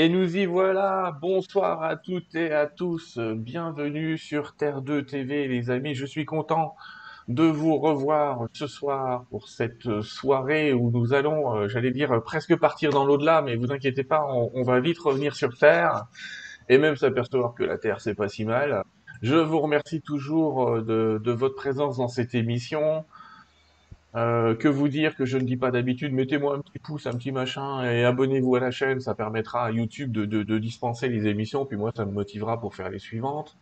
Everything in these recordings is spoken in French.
Et nous y voilà. Bonsoir à toutes et à tous. Bienvenue sur Terre 2 TV, les amis. Je suis content de vous revoir ce soir pour cette soirée où nous allons, euh, j'allais dire, presque partir dans l'au-delà, mais vous inquiétez pas, on, va vite revenir sur Terre et même s'apercevoir que la Terre, c'est pas si mal. Je vous remercie toujours euh, de, de votre présence dans cette émission. Euh, que vous dire que je ne dis pas d'habitude, mettez-moi un petit pouce, un petit machin et abonnez-vous à la chaîne, ça permettra à YouTube de, dispenser les émissions, puis moi ça me motivera pour faire les suivantes.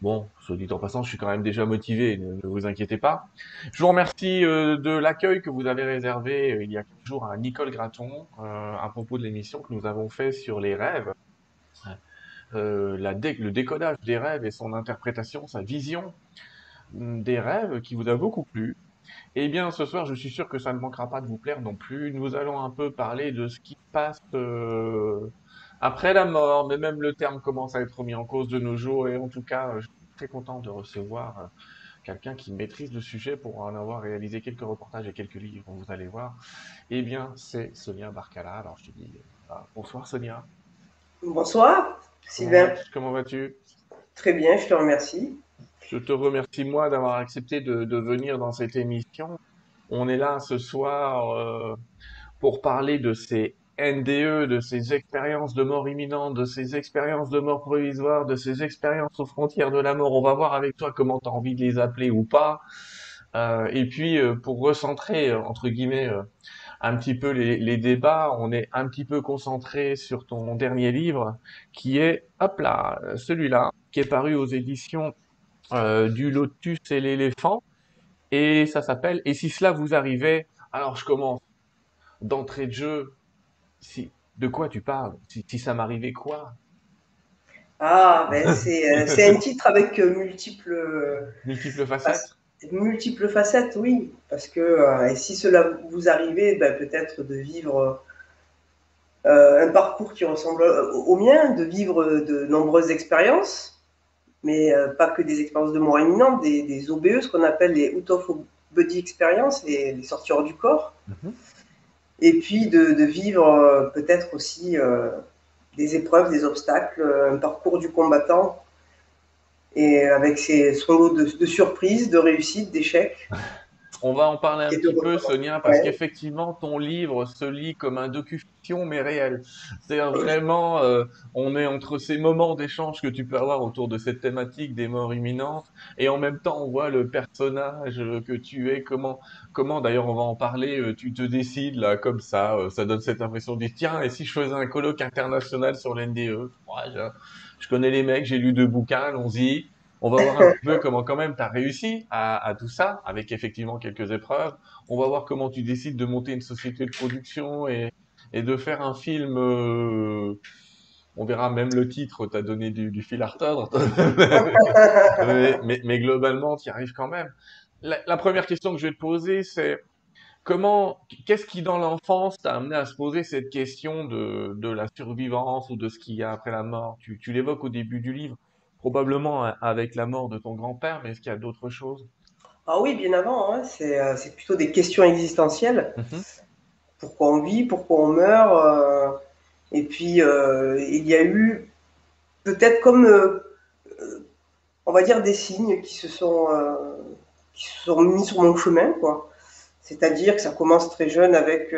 Bon, soit dit en passant, je suis quand même déjà motivé, ne, vous inquiétez pas. Je vous remercie euh, de l'accueil que vous avez réservé euh, il y a quelques jours à Nicole Graton à propos de l'émission que nous avons fait sur les rêves. Le décodage des rêves et son interprétation, sa vision des rêves qui vous a beaucoup plu. Eh bien, ce soir, je suis sûr que ça ne manquera pas de vous plaire non plus. Nous allons un peu parler de ce qui passe euh, après la mort, mais même le terme commence à être remis en cause de nos jours. Et en tout cas, je suis très content de recevoir euh, quelqu'un qui maîtrise le sujet pour en avoir réalisé quelques reportages et quelques livres, vous allez voir. Eh bien, c'est Sonia Barcala. Alors, je te dis euh, bonsoir Sonia. Bonsoir, Sylvain. Comment vas-tu? Très bien, je te remercie. Je te remercie moi d'avoir accepté de, venir dans cette émission. On est là ce soir euh, pour parler de ces NDE, de ces expériences de mort imminente, de ces expériences de mort provisoire, de ces expériences aux frontières de la mort. On va voir avec toi comment tu as envie de les appeler ou pas. Euh, et puis euh, pour recentrer, entre guillemets, un petit peu les, les, débats, on est un petit peu concentré sur ton dernier livre qui est, hop là, celui-là, qui est paru aux éditions euh, du lotus et l'éléphant. Et ça s'appelle Et si cela vous arrivait Alors je commence d'entrée de jeu. Si, de quoi tu parles? Si, ça m'arrivait quoi? Ah, ben c'est un titre avec euh, multiples... Multiples facettes? Multiples facettes, oui. Parce que et si cela vous arrivait, ben, peut-être de vivre un parcours qui ressemble au mien, de vivre de nombreuses expériences, mais euh, pas que des expériences de mort imminente, des, des OBE, ce qu'on appelle les out of body experience, les, les sorties hors du corps. Mhm. Et puis de, de vivre euh, peut-être aussi euh, des épreuves, des obstacles, un parcours du combattant, et avec ses, son lot de, de surprises, de réussites, d'échecs. On va en parler un petit peu, Sonia, parce qu'effectivement, ton livre se lit comme un docu-fiction, mais réel. C'est vraiment, euh, on est entre ces moments d'échange que tu peux avoir autour de cette thématique des morts imminentes, et en même temps, on voit le personnage que tu es, comment, comment d'ailleurs, on va en parler, euh, tu te décides là, comme ça, euh, ça donne cette impression de tiens, et si je faisais un colloque international sur l'NDE je, je connais les mecs, j'ai lu deux bouquins, allons-y. On va voir un peu comment quand même tu as réussi à, tout ça, avec effectivement quelques épreuves. On va voir comment tu décides de monter une société de production et, de faire un film. Euh, on verra même le titre, tu as donné du, fil à retordre. mais, globalement, tu y arrives quand même. La, première question que je vais te poser, c'est comment, qu'est-ce qui dans l'enfance t'a amené à se poser cette question de, la survivance ou de ce qu'il y a après la mort? Tu, tu l'évoques au début du livre probablement avec la mort de ton grand-père, mais est-ce qu'il y a d'autres choses? Ah oui, bien avant, hein. euh, c'est plutôt des questions existentielles. Mhm. Pourquoi on vit, pourquoi on meurt euh, Et puis, euh, il y a eu peut-être comme, on va dire, des signes qui se sont, qui se sont mis sur mon chemin, quoi. C'est-à-dire que ça commence très jeune avec...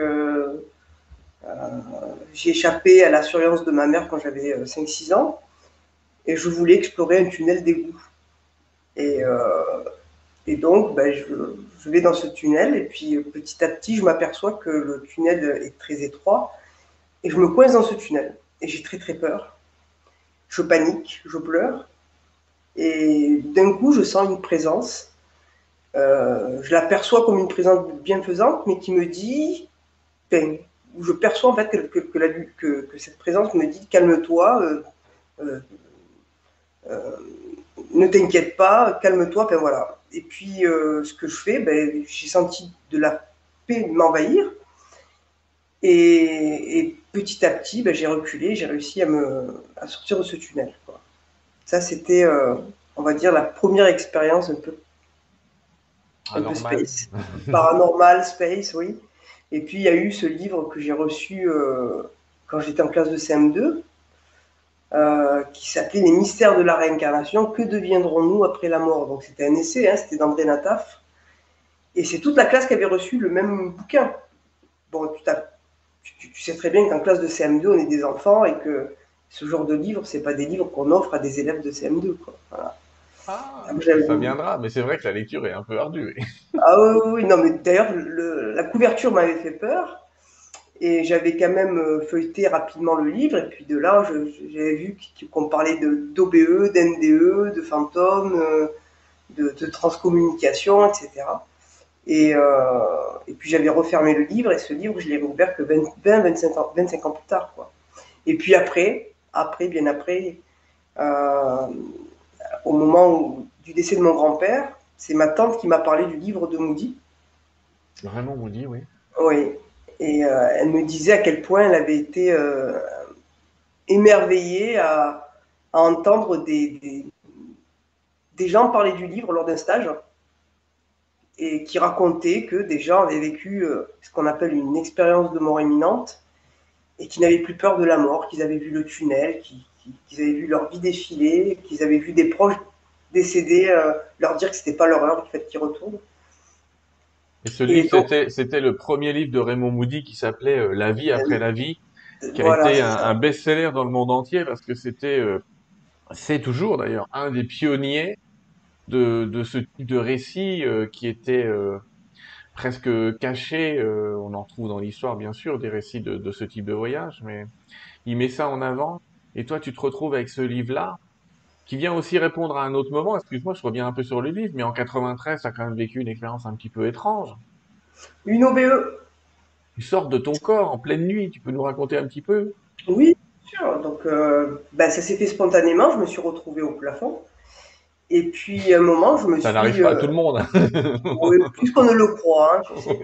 j'ai échappé à la surveillance de ma mère quand j'avais 5-6 ans et je voulais explorer un tunnel d'égout. Et, euh, et donc, ben, je, vais dans ce tunnel et puis petit à petit, je m'aperçois que le tunnel est très étroit et je me coince dans ce tunnel. Et j'ai très très peur. Je panique, je pleure. Et d'un coup, je sens une présence. Euh, je l'aperçois comme une présence bienfaisante, mais qui me dit, ben, je perçois en fait que, cette présence me dit calme-toi, euh, euh euh, ne t'inquiète pas, calme-toi, ben voilà. Et puis, euh, ce que je fais, ben, j'ai senti de la paix m'envahir. Et, petit à petit, ben, j'ai reculé, j'ai réussi à, me, à sortir de ce tunnel. Ça, c'était, euh, on va dire, la première expérience un peu, un peu space. Paranormal, space, oui. Et puis, il y a eu ce livre que j'ai reçu quand j'étais en classe de CM2, euh, qui s'appelait Les mystères de la réincarnation. Que deviendrons-nous après la mort? Donc c'était un essai, hein, c'était d'André Nataf. Et c'est toute la classe qui avait reçu le même bouquin. Bon, tu, tu sais très bien qu'en classe de CM2, on est des enfants et que ce genre de livres, c'est pas des livres qu'on offre à des élèves de CM2. Quoi. Voilà. Ah, ça viendra, mais c'est vrai que la lecture est un peu ardue. ah oui, oui, non, mais d'ailleurs, la couverture m'avait fait peur. Et j'avais quand même euh, feuilleté rapidement le livre. Et puis de là, j'avais vu qu'on parlait d'OBE, d'NDE, de fantômes, euh, de, de, transcommunication, etc. Et, euh, et puis j'avais refermé le livre. Et ce livre, je l'ai rouvert que 20, 25, ans, 25 ans plus tard. Quoi. Et puis après, après, bien après, euh, au moment du décès de mon grand-père, c'est ma tante qui m'a parlé du livre de Moody. Vraiment Moody, oui. Oui. Et euh, elle me disait à quel point elle avait été euh, émerveillée à, entendre des, gens parler du livre lors d'un stage et qui racontaient que des gens avaient vécu ce qu'on appelle une expérience de mort imminente et qui n'avaient plus peur de la mort, qu'ils avaient vu le tunnel, qu'ils avaient vu leur vie défiler, qu'ils avaient vu des proches décédés euh, leur dire que c'était pas leur heure, qu'il fallait qu'ils retournent. Et ce livre, c'était le premier livre de Raymond Moody qui s'appelait euh, La vie après la vie, qui a été un, best-seller dans le monde entier parce que c'était, euh, c'est toujours d'ailleurs, un des pionniers de, de, ce type de récit qui était presque caché. Euh, on en trouve dans l'histoire, bien sûr, des récits de, ce type de voyage, mais il met ça en avant. Et toi, tu te retrouves avec ce livre-là, qui vient aussi répondre à un autre moment. Excuse-moi, je reviens un peu sur le livre, mais en 93, tu as quand même vécu une expérience un petit peu étrange. Une OBE. Tu sors de ton corps en pleine nuit. Tu peux nous raconter un petit peu? Oui, bien sûr. Donc, euh, bah, ça s'est fait spontanément. Je me suis retrouvé au plafond. Et puis, à un moment, je me suis Ça n'arrive pas à tout le monde. plus qu'on ne le croit. Hein,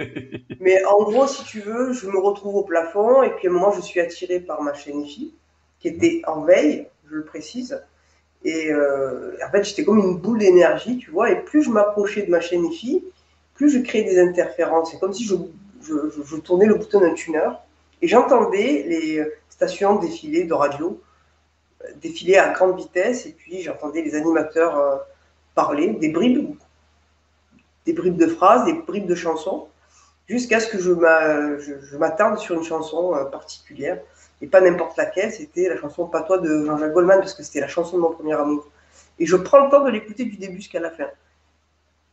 Mais en gros, si tu veux, je me retrouve au plafond et puis à un moment, je suis attiré par ma chaîne IFI, qui était en veille, je le précise. Et euh, en fait, j'étais comme une boule d'énergie, tu vois. Et plus je m'approchais de ma chaîne IFI, plus je créais des interférences. C'est comme si je, je, je tournais le bouton d'un tuner et j'entendais les stations défiler de radio défiler à grande vitesse et puis j'entendais les animateurs euh, parler, des bribes, des bribes de phrases, des bribes de chansons, jusqu'à ce que je m'attarde sur une chanson euh, particulière et pas n'importe laquelle, c'était la chanson Patois de Jean-Jacques Goldman parce que c'était la chanson de mon premier amour. Et je prends le temps de l'écouter du début jusqu'à la fin.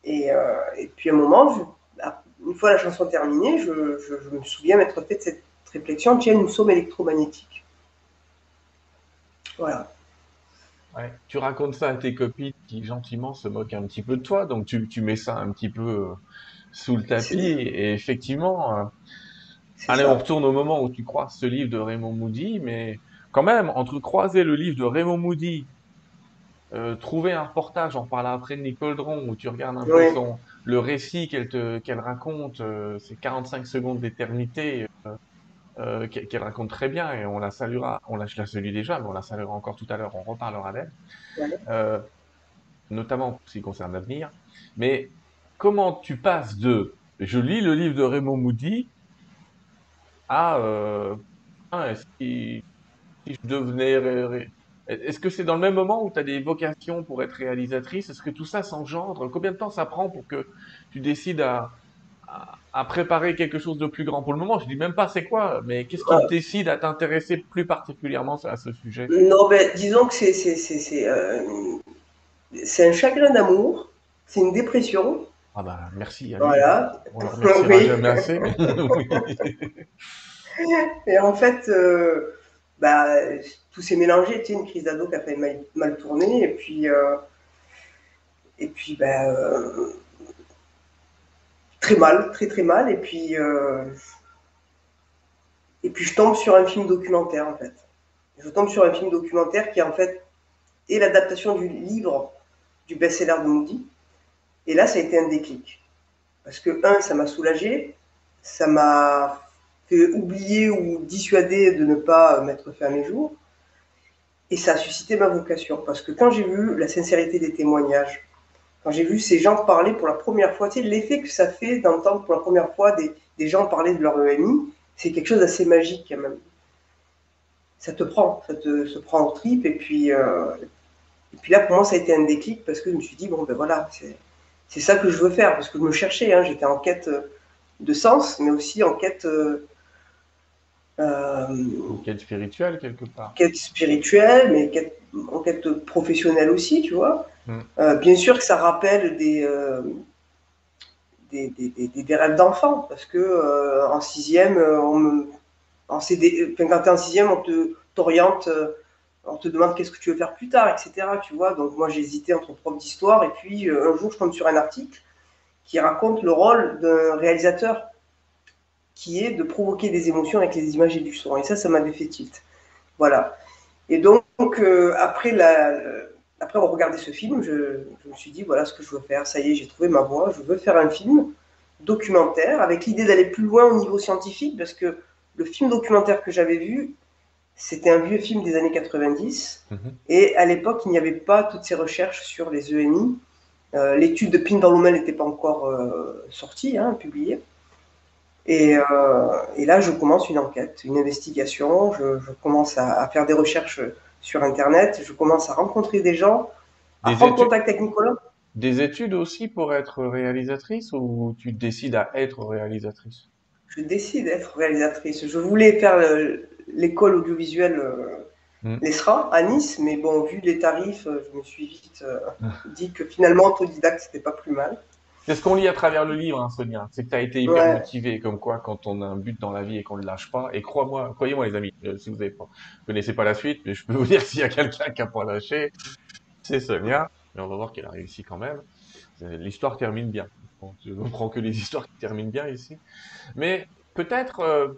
Et, euh, et, puis à un moment, une fois la chanson terminée, je, me souviens m'être fait de cette réflexion, tiens, nous sommes électromagnétiques. Voilà. Tu racontes ça à tes copines qui gentiment se moquent un petit peu de toi, donc tu, tu mets ça un petit peu euh, sous le tapis. Et effectivement, euh, allez, on retourne au moment où tu croises ce livre de Raymond Moody, mais quand même, entre croiser le livre de Raymond Moody, euh, trouver un reportage, on parlera après de Nicole Dron, où tu regardes un peu son, le récit qu'elle qu'elle raconte, c'est 45 secondes d'éternité. Euh, qu'elle raconte très bien et on la saluera, on la, je la salue déjà, mais on la saluera encore tout à l'heure, on reparlera d'elle, euh, notamment pour ce qui concerne l'avenir. Mais comment tu passes de je lis le livre de Raymond Moody à euh, ah, si, je devenais. Est-ce que c'est dans le même moment où tu as des vocations pour être réalisatrice? Est-ce que tout ça s'engendre? Combien de temps ça prend pour que tu décides à, à préparer quelque chose de plus grand? Pour le moment. Je dis même pas c'est quoi, mais qu'est-ce qui décide à t'intéresser plus particulièrement à ce sujet? Non, ben, disons que c'est c'est c'est euh, c'est un chagrin d'amour, c'est une dépression. Ah bah merci. Voilà. On le oui. jamais assez. Et en fait, euh, bah, tout s'est mélangé. Tu sais, une crise d'ado qui a fait mal, tourner, et puis euh, et puis bah, très mal, très très mal. Et puis, euh, et puis je tombe sur un film documentaire en fait. Je tombe sur un film documentaire qui en fait est l'adaptation du livre du best-seller de Moody. Et là, ça a été un déclic. Parce que, un, ça m'a soulagé, ça m'a fait oublier ou dissuader de ne pas mettre fin à mes jours. Et ça a suscité ma vocation. Parce que quand j'ai vu la sincérité des témoignages, quand j'ai vu ces gens parler pour la première fois, tu sais, l'effet que ça fait d'entendre pour la première fois des, gens parler de leur EMI, c'est quelque chose d'assez magique quand même. ça te prend, ça te se prend en trip. Et puis, et puis là, pour moi, ça a été un déclic parce que je me suis dit, bon, ben voilà, c'est ça que je veux faire. Parce que je me cherchais, hein, j'étais en quête de sens, mais aussi en quête. en quête spirituelle, quelque part. Quête spirituelle, mais en quête professionnelle aussi, tu vois. Hmm. bien sûr que ça rappelle des, des, rêves d'enfant, parce que euh, en sixième, euh, on me, en CD, quand tu es en sixième, on te t'oriente, euh, on te demande qu'est-ce que tu veux faire plus tard, etc. Tu vois, donc moi j'hésitais entre prof d'histoire et puis un jour je tombe sur un article qui raconte le rôle d'un réalisateur qui est de provoquer des émotions avec les images et du son. Et ça, ça m'avait fait tilt. Voilà. Et donc, après la, après avoir regardé ce film, je, me suis dit, voilà ce que je veux faire. Ça y est, j'ai trouvé ma voie. Je veux faire un film documentaire avec l'idée d'aller plus loin au niveau scientifique parce que le film documentaire que j'avais vu, c'était un vieux film des années 90. Mhm. Et à l'époque, il n'y avait pas toutes ces recherches sur les ENI. Euh, l'étude de Pindalomel n'était pas encore euh, sortie, hein, publiée. Et, euh, et, là, je commence une enquête, une investigation. Je, commence à, à, faire des recherches sur Internet, je commence à rencontrer des gens, à prendre contact avec Nicolas. Des études aussi pour être réalisatrice ou tu décides à être réalisatrice? Je décide d'être réalisatrice. Je voulais faire l'école audiovisuelle hmm. l'ESRA à Nice, mais bon, vu les tarifs, euh, je me suis vite euh, dit que finalement, autodidacte, c'était pas plus mal. C'est ce qu'on lit à travers le livre, hein, Sonia. C'est que tu as été hyper motivé, comme quoi, quand on a un but dans la vie et qu'on ne le lâche pas. Et crois-moi, croyez-moi, les amis, euh, si vous ne connaissez pas la suite, mais je peux vous dire s'il y a quelqu'un qui n'a pas lâché, c'est Sonia. Mais on va voir qu'elle a réussi quand même. L'histoire termine bien. Je ne prends que les histoires qui terminent bien ici. Mais peut-être, euh,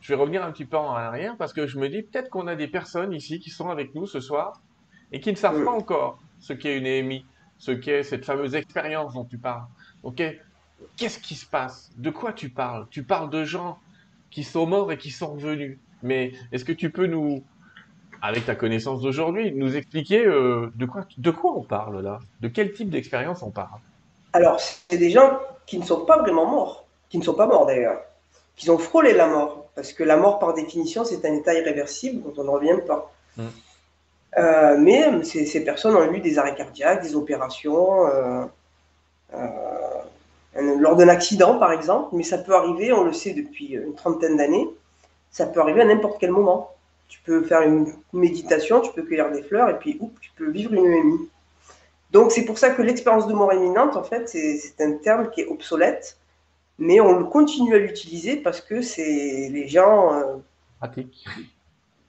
je vais revenir un petit peu en arrière parce que je me dis peut-être qu'on a des personnes ici qui sont avec nous ce soir et qui ne savent pas encore ce qu'est une EMI ce qu'est cette fameuse expérience dont tu parles. Ok? Qu'est-ce qui se passe? De quoi tu parles? Tu parles de gens qui sont morts et qui sont revenus. Mais est-ce que tu peux nous, avec ta connaissance d'aujourd'hui, nous expliquer euh, de, quoi, de quoi on parle là? De quel type d'expérience on parle? Alors, c'est des gens qui ne sont pas vraiment morts, qui ne sont pas morts d'ailleurs, qui ont frôlé la mort. Parce que la mort, par définition, c'est un état irréversible dont on ne revient pas. Mmh. Euh, mais ces, personnes ont eu des arrêts cardiaques, des opérations, euh, euh, lors d'un accident par exemple, mais ça peut arriver, on le sait depuis une trentaine d'années, ça peut arriver à n'importe quel moment. Tu peux faire une méditation, tu peux cueillir des fleurs et puis tu peux vivre une EMI. Donc c'est pour ça que l'expérience de mort imminente, en fait, c'est un terme qui est obsolète, mais on continue à l'utiliser parce que c'est les gens. Pratique.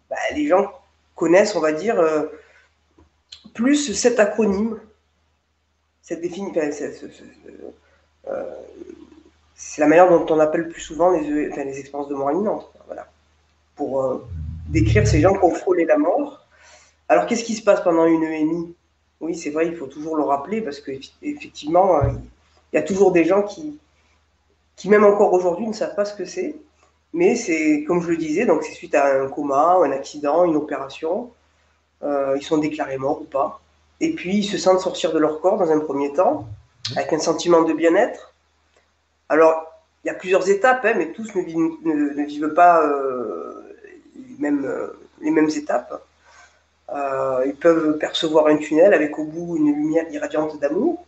Bah, les gens connaissent, on va dire, euh, plus cet acronyme, cette définition. Euh, c'est la manière dont on appelle plus souvent les, les expériences de mort imminente. Voilà. Pour euh, décrire ces gens qui ont frôlé la mort. Alors, qu'est-ce qui se passe pendant une EMI Oui, c'est vrai, il faut toujours le rappeler parce qu'effectivement, il y a toujours des gens qui, qui même encore aujourd'hui, ne savent pas ce que c'est. Mais c'est, comme je le disais, donc c'est suite à un coma, un accident, une opération. Euh, ils sont déclarés morts ou pas. Et puis, ils se sentent sortir de leur corps dans un premier temps, avec un sentiment de bien-être. Alors, il y a plusieurs étapes, hein, mais tous ne vivent, pas euh, les, mêmes, euh, les, mêmes, étapes. Ils peuvent percevoir un tunnel avec au bout une lumière irradiante d'amour.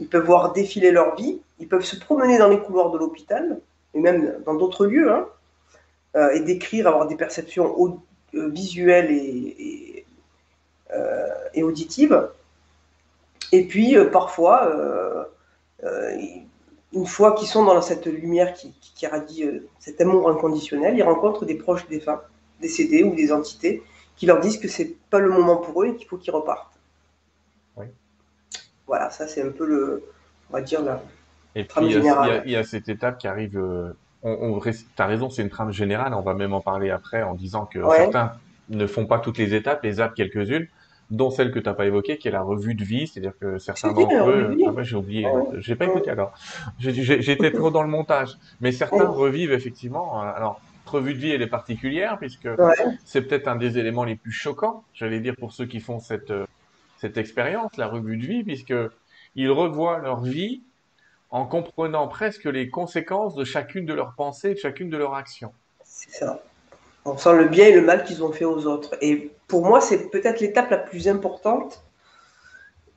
Ils peuvent voir défiler leur vie. Ils peuvent se promener dans les couloirs de l'hôpital et même dans d'autres lieux, hein, euh, et d'écrire, avoir des perceptions euh, visuelles et, euh, auditives. Et puis parfois, une fois qu'ils sont dans cette lumière qui, qui, radie cet amour inconditionnel, ils rencontrent des proches défunts, décédés ou des entités qui leur disent que c'est pas le moment pour eux et qu'il faut qu'ils repartent. Voilà, ça c'est un peu le, on va dire la, et puis, il y, a, cette étape qui arrive. Euh, on, tu as raison, c'est une trame générale. On va même en parler après en disant que certains ne font pas toutes les étapes et zappent quelques-unes, dont celle que tu n'as pas évoquée, qui est la revue de vie. C'est-à-dire que certains d'entre eux. Ah j'ai oublié. J'ai pas écouté alors. J'étais trop dans le montage. Mais certains revivent effectivement. Euh, alors, revue de vie, elle est particulière puisque c'est peut-être un des éléments les plus choquants, j'allais dire, pour ceux qui font cette, euh, cette expérience, la revue de vie, puisque ils revoient leur vie en comprenant presque les conséquences de chacune de leurs pensées, de chacune de leurs actions. C'est ça. On sent le bien et le mal qu'ils ont fait aux autres. Et pour moi, c'est peut-être l'étape la plus importante.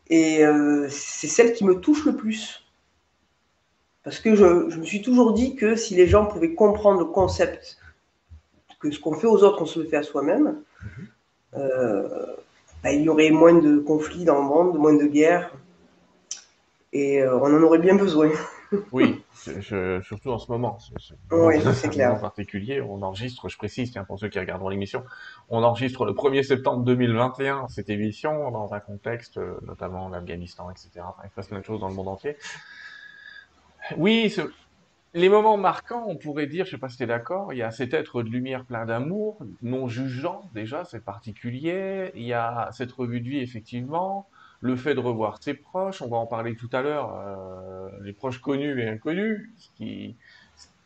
Et euh, c'est celle qui me touche le plus. Parce que je, je, me suis toujours dit que si les gens pouvaient comprendre le concept que ce qu'on fait aux autres, on se le fait à soi-même, euh, bah, il y aurait moins de conflits dans le monde, moins de guerres. Et euh, on en aurait bien besoin. oui, je, surtout en ce moment. Oui, c'est clair. En particulier, on enregistre, je précise, tiens, pour ceux qui regarderont l'émission, on enregistre le 1er septembre 2021 cette émission dans un contexte, euh, notamment l'Afghanistan, etc. Enfin, il se passe plein de choses dans le monde entier. Oui, ce, les moments marquants, on pourrait dire, je sais pas si tu es d'accord, il y a cet être de lumière plein d'amour, non jugeant déjà, c'est particulier. Il y a cette revue de vie, effectivement, le fait de revoir ses proches, on va en parler tout à l'heure, euh, les proches connus et inconnus. Ce qui,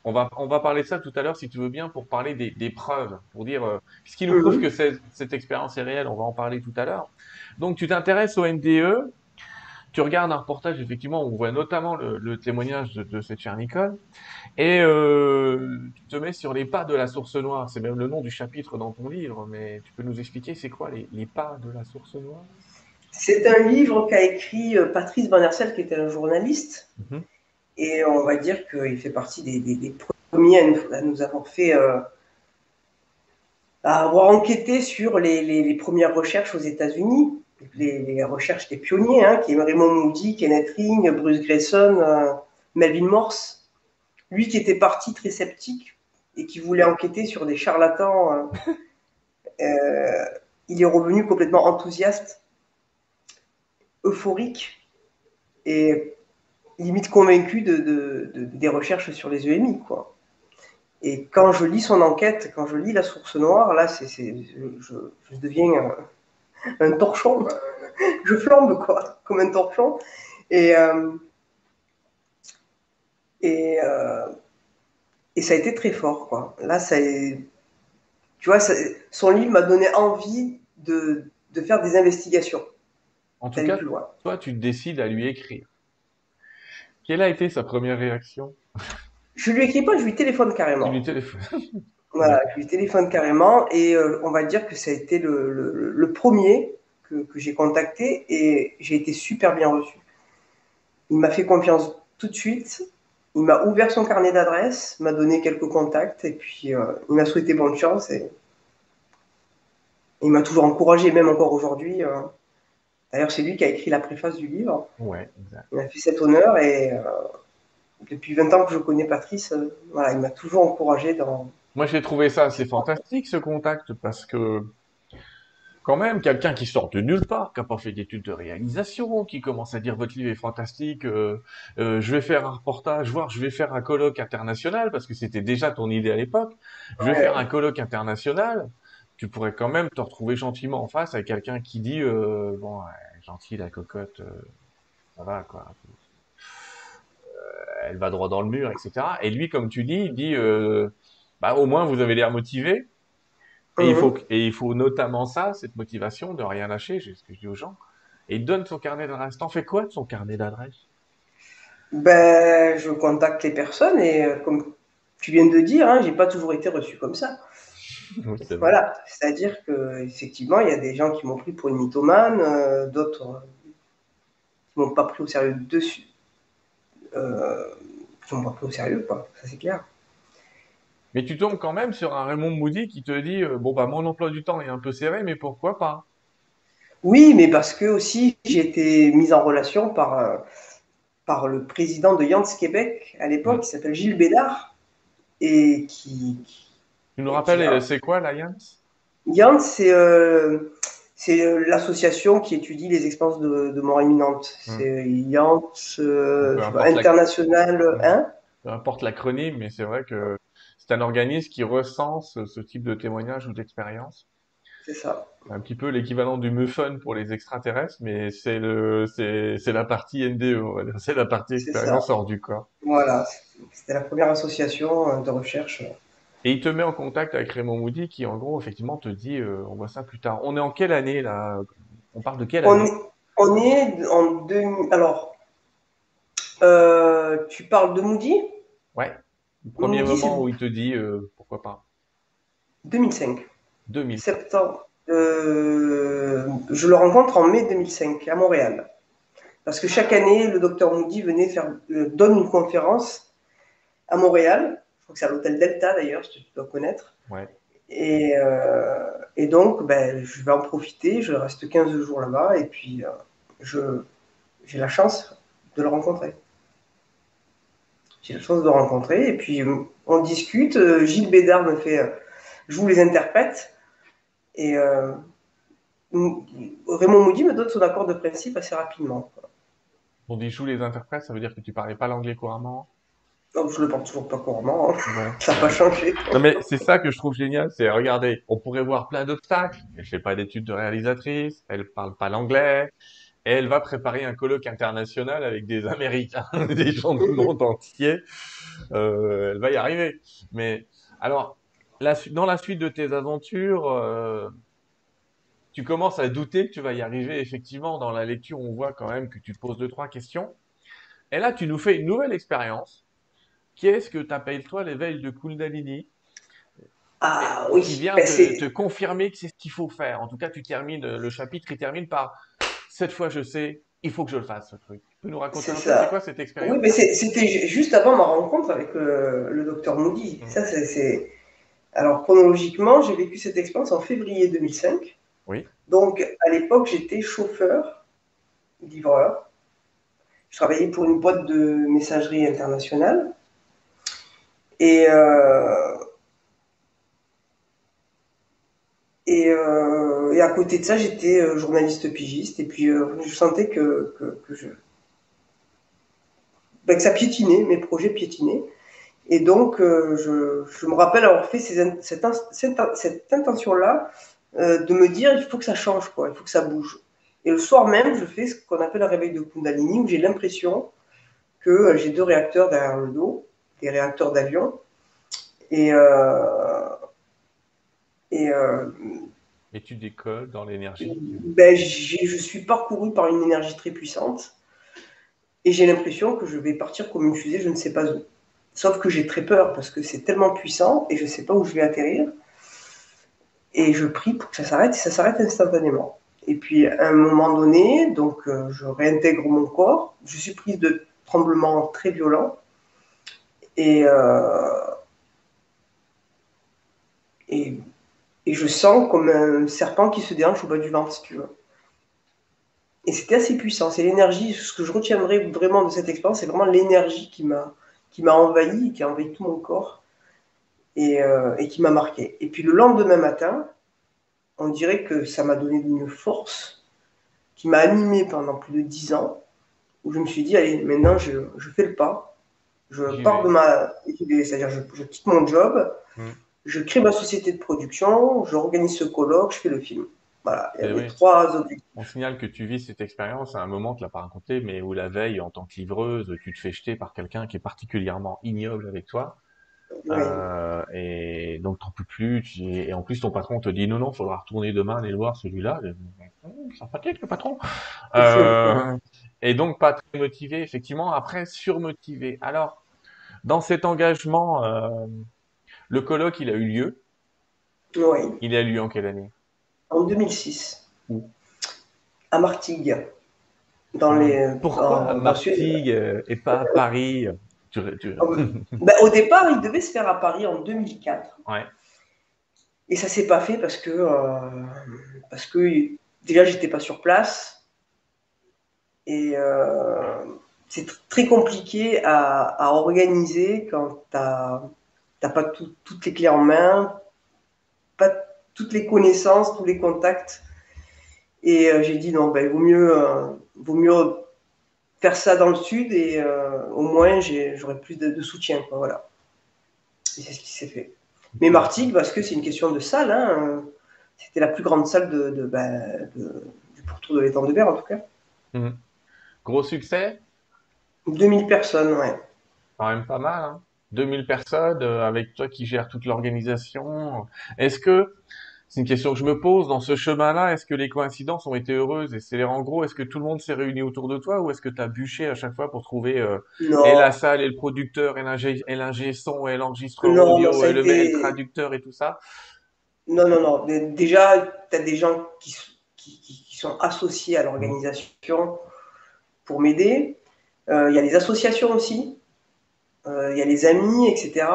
on va on va parler de ça tout à l'heure, si tu veux bien, pour parler des, des preuves, pour dire euh, ce qui nous prouve que cette, cette expérience est réelle. On va en parler tout à l'heure. Donc tu t'intéresses au NDE, tu regardes un reportage, effectivement, on voit notamment le, témoignage de, cette chère Nicole, et euh, tu te mets sur les pas de la source noire. C'est même le nom du chapitre dans ton livre, mais tu peux nous expliquer c'est quoi les, pas de la source noire? C'est un livre qu'a écrit euh, Patrice Van Hersel, qui était un journaliste, mhm. et on va dire qu'il fait partie des, premiers à nous, avoir fait... Euh, à avoir enquêté sur les premières recherches aux États-Unis les, recherches des pionniers, hein, qui est Raymond Moody, Kenneth Ring, Bruce Grayson, euh, Melvin Morse. Lui qui était parti très sceptique et qui voulait enquêter sur des charlatans, euh, euh, il est revenu complètement enthousiaste, euphorique et limite convaincu de, des recherches sur les EMI. Et quand je lis son enquête, quand je lis La Source Noire, là, je, deviens un torchon. je flambe, quoi, comme un torchon. Et, euh, et, euh, et ça a été très fort, quoi. Là, ça tu vois, son livre m'a donné envie de, de, faire des investigations. En tout cas, toi, tu décides à lui écrire. Quelle a été sa première réaction? Je lui écris pas, je lui téléphone carrément. Je lui téléphone. Voilà, je lui téléphone carrément et euh, on va dire que ça a été le, le, premier que, que j'ai contacté et j'ai été super bien reçu. Il m'a fait confiance tout de suite. Il m'a ouvert son carnet d'adresses, m'a donné quelques contacts et puis euh, il m'a souhaité bonne chance et il m'a toujours encouragé, même encore aujourd'hui. Euh. D'ailleurs, c'est lui qui a écrit la préface du livre. Ouais, exact. Il m'a fait cet honneur et depuis 20 ans que je connais Patrice, voilà, il m'a toujours encouragé dans, moi, j'ai trouvé ça assez fantastique, ce contact, parce que, quand même, quelqu'un qui sort de nulle part, qui n'a pas fait d'études de réalisation, qui commence à dire votre livre est fantastique, euh, euh, je vais faire un reportage, voire je vais faire un colloque international, parce que c'était déjà ton idée à l'époque, je vais faire un colloque international, tu pourrais quand même te retrouver gentiment en face avec quelqu'un qui dit, euh, bon, gentil la cocotte, ça va quoi, elle va droit dans le mur, etc. Et lui, comme tu dis, il dit bah, au moins vous avez l'air motivé. Et, il faut, et il faut notamment ça, cette motivation de rien lâcher, c'est ce que je dis aux gens. Et il donne son carnet d'adresse. T'en fais quoi de son carnet d'adresse? Ben, je contacte les personnes et euh, comme tu viens de dire, hein, j'ai pas toujours été reçu comme ça. voilà, c'est-à-dire que effectivement, il y a des gens qui m'ont pris pour une mythomane, euh, d'autres euh, qui m'ont pas pris au sérieux dessus, euh, qui m'ont pas pris au sérieux, quoi. Ça c'est clair. Mais tu tombes quand même sur un Raymond Moody qui te dit euh, bon bah mon emploi du temps est un peu serré, mais pourquoi pas? Oui, mais parce que aussi j'ai été mise en relation par euh, par le président de Yance Québec à l'époque, qui s'appelle Gilles Bédard, et qui. Tu nous rappelles, c'est quoi la Yance Yance, c'est euh, c'est l'association qui étudie les expériences de, de mort imminente. Hmm. C'est Yance international, hein? Peu importe l'acronyme, mais c'est vrai que c'est un organisme qui recense ce type de témoignages ou d'expériences. C'est ça. Un petit peu l'équivalent du MUFON pour les extraterrestres, mais c'est le, c'est, la partie NDE, c'est la partie expérience hors du corps. Voilà. C'était la première association euh, de recherche. Et il te met en contact avec Raymond Moody qui, en gros, effectivement, te dit, euh, on voit ça plus tard. On est en quelle année, là? On parle de quelle année? On est, en 2000, alors, euh, tu parles de Moody? Ouais. Le premier moment où il te dit euh, pourquoi pas. 2005. 2000. Septembre. Euh, je le rencontre en mai 2005 à Montréal. Parce que chaque année, le docteur Moody venait faire, euh, donne une conférence à Montréal. Je crois que c'est à l'hôtel Delta d'ailleurs, tu dois connaître. Ouais. Et, et donc, ben, je vais en profiter. Je reste 15 jours là-bas et puis je, j'ai la chance de le rencontrer. J'ai la chance de rencontrer et puis on discute. Euh, Gilles Bédard me fait, euh, je vous les interprète et euh, Raymond Moody me donne son accord de principe assez rapidement. On dit joue les interprètes, ça veut dire que tu parlais pas l'anglais couramment? Donc, je le parle toujours pas couramment, hein. Ça n'a pas changé. Non mais c'est ça que je trouve génial, c'est regardez, on pourrait voir plein d'obstacles. Elle fait pas d'études de réalisatrice, elle parle pas l'anglais, et elle va préparer un colloque international avec des Américains, des gens du monde entier. Euh, elle va y arriver. Mais alors, la dans la suite de tes aventures, euh, tu commences à douter que tu vas y arriver. Effectivement, dans la lecture, on voit quand même que tu te poses deux, trois questions. Et là, tu nous fais une nouvelle expérience. Qu'est-ce que t'appelles toi l'éveil de Kundalini? Ah qui oui, vient ben, te, te confirmer que c'est ce qu'il faut faire. En tout cas, tu termines le chapitre, il termine par cette fois je sais, il faut que je le fasse ce truc. Tu peux nous raconter un peu c'est ça. quoi cette Oui, expérience? mais c'est- c'était ju- juste avant ma rencontre avec le, le docteur Moody. Mm. Ça, c'est- Alors, chronologiquement, j'ai vécu cette expérience en février 2005. Oui, Donc, à l'époque, j'étais chauffeur, livreur. Je travaillais pour une boîte de messagerie internationale. Et, euh, et, euh, et à côté de ça, j'étais euh, journaliste pigiste. Et puis, euh, je sentais que, que, ben, que ça piétinait, mes projets piétinaient. Et donc, je, je me rappelle avoir fait cette, cette, cette intention-là de me dire il faut que ça change, quoi, il faut que ça bouge. Et le soir même, je fais ce qu'on appelle un réveil de Kundalini, où j'ai l'impression que j'ai deux réacteurs derrière le dos, des réacteurs d'avion. Et, et euh, et tu décolles dans l'énergie. ben, je suis parcouru par une énergie très puissante. Et j'ai l'impression que je vais partir comme une fusée, je ne sais pas où. Sauf que j'ai très peur parce que c'est tellement puissant et je ne sais pas où je vais atterrir. Et je prie pour que ça s'arrête et ça s'arrête instantanément. Et puis à un moment donné, donc euh, je réintègre mon corps. Je suis prise de tremblements très violents. Et, euh, et, et je sens comme un serpent qui se déhanche au bas du ventre, si tu veux. Et c'était assez puissant. C'est l'énergie, ce que je retiendrai vraiment de cette expérience, c'est vraiment l'énergie qui m'a qui m'a envahi, qui a envahi tout mon corps et, euh, et qui m'a marqué. Et puis le lendemain matin, on dirait que ça m'a donné une force qui m'a animé pendant plus de dix ans, où je me suis dit, allez, maintenant je, je fais le pas, je pars de ma... C'est-à-dire, je, je quitte mon job, Mm. Je crée ma société de production, j'organise ce colloque, je fais le film. Voilà, il y Eh avait oui. trois objectifs. On signale que tu vis cette expérience à un moment, tu l'as pas raconté, mais où la veille, en tant que livreuse, tu te fais jeter par quelqu'un qui est particulièrement ignoble avec toi. Ouais. Euh, et donc t'en peux plus. tu- Et en plus, ton patron te dit non, non, faudra retourner demain aller le voir celui-là. Sympathique le patron. Euh, et donc pas très motivé, effectivement. Après, surmotivé. Alors, dans cet engagement, euh, le colloque, il a eu lieu. Oui, Il a eu lieu en quelle année? en 2006, Où? À Martigues, dans les... Pourquoi dans- à. Martigues euh, et pas à Paris? Tu, tu- Ben, au départ, il devait se faire à Paris en 2004. Ouais. Et ça s'est pas fait parce que, euh, parce que déjà, j'étais pas sur place. Et euh, c'est tr- très compliqué à, à organiser quand tu n'as pas tout- toutes les clés en main, pas toutes les connaissances, tous les contacts. Et euh, j'ai dit non, ben, vaut mieux, euh, vaut mieux faire ça dans le sud et euh, au moins j'aurai plus de, de soutien. Quoi, voilà. Et c'est ce qui s'est fait. Mais Martigues, parce que c'est une question de salle, hein, c'était la plus grande salle de, de, ben, de- du pourtour de l'étang de Berre en tout cas. Mhm. Gros succès? 2000 personnes, ouais. Quand même pas mal, hein. 2000 personnes euh, avec toi qui gères toute l'organisation. Est-ce que, c'est une question que je me pose, dans ce chemin-là, est-ce que les coïncidences ont été heureuses? Et c'est en gros, est-ce que tout le monde s'est réuni autour de toi ou est-ce que tu as bûché à chaque fois pour trouver euh, et la salle et le producteur et l'ingé son et l'enregistreur audio non, et le, été- le traducteur et tout ça? Non, non, non. Déjà, tu as des gens qui, qui, sont associés à l'organisation pour m'aider. Euh, il y a les associations aussi. Euh, il y a les amis, etc.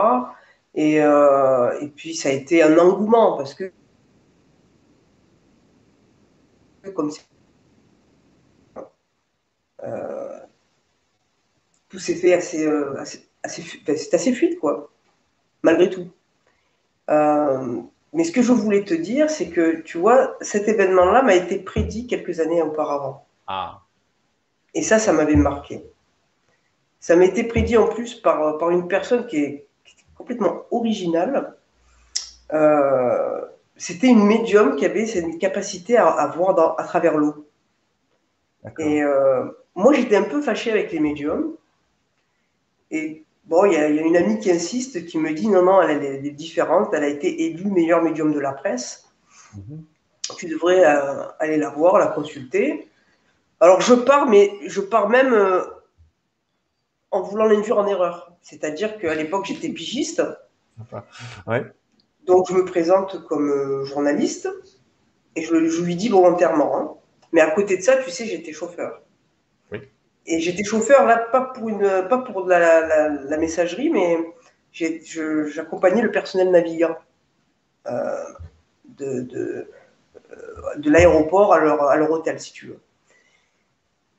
Et, euh, et puis, ça a été un engouement parce que, comme tout s'est fait assez, assez, assez, c'est assez fluide, quoi, malgré tout. Mais ce que je voulais te dire, c'est que, tu vois, cet événement-là m'a été prédit quelques années auparavant. Ah. Et ça, ça m'avait marqué. Ça m'a été prédit en plus par, par une personne qui est, complètement originale. Euh, c'était une médium qui avait cette capacité à, voir à travers l'eau. Et euh, moi, j'étais un peu fâché avec les médiums. Et Bon, il y, a une amie qui insiste, qui me dit non, non, elle, est différente, elle a été élue meilleure médium de la presse. Mhm. Tu devrais euh, aller la voir, la consulter. Alors je pars, mais je pars même euh, en voulant l'induire en erreur. C'est-à-dire qu'à l'époque, j'étais pigiste. Donc je me présente comme euh, journaliste et je, lui dis volontairement. Hein. Mais à côté de ça, tu sais, j'étais chauffeur. Et j'étais chauffeur là, pas pour, une, pas pour la, la, messagerie, mais j'accompagnais le personnel navigant euh, de, de, euh, de l'aéroport à leur, à leur hôtel, si tu veux.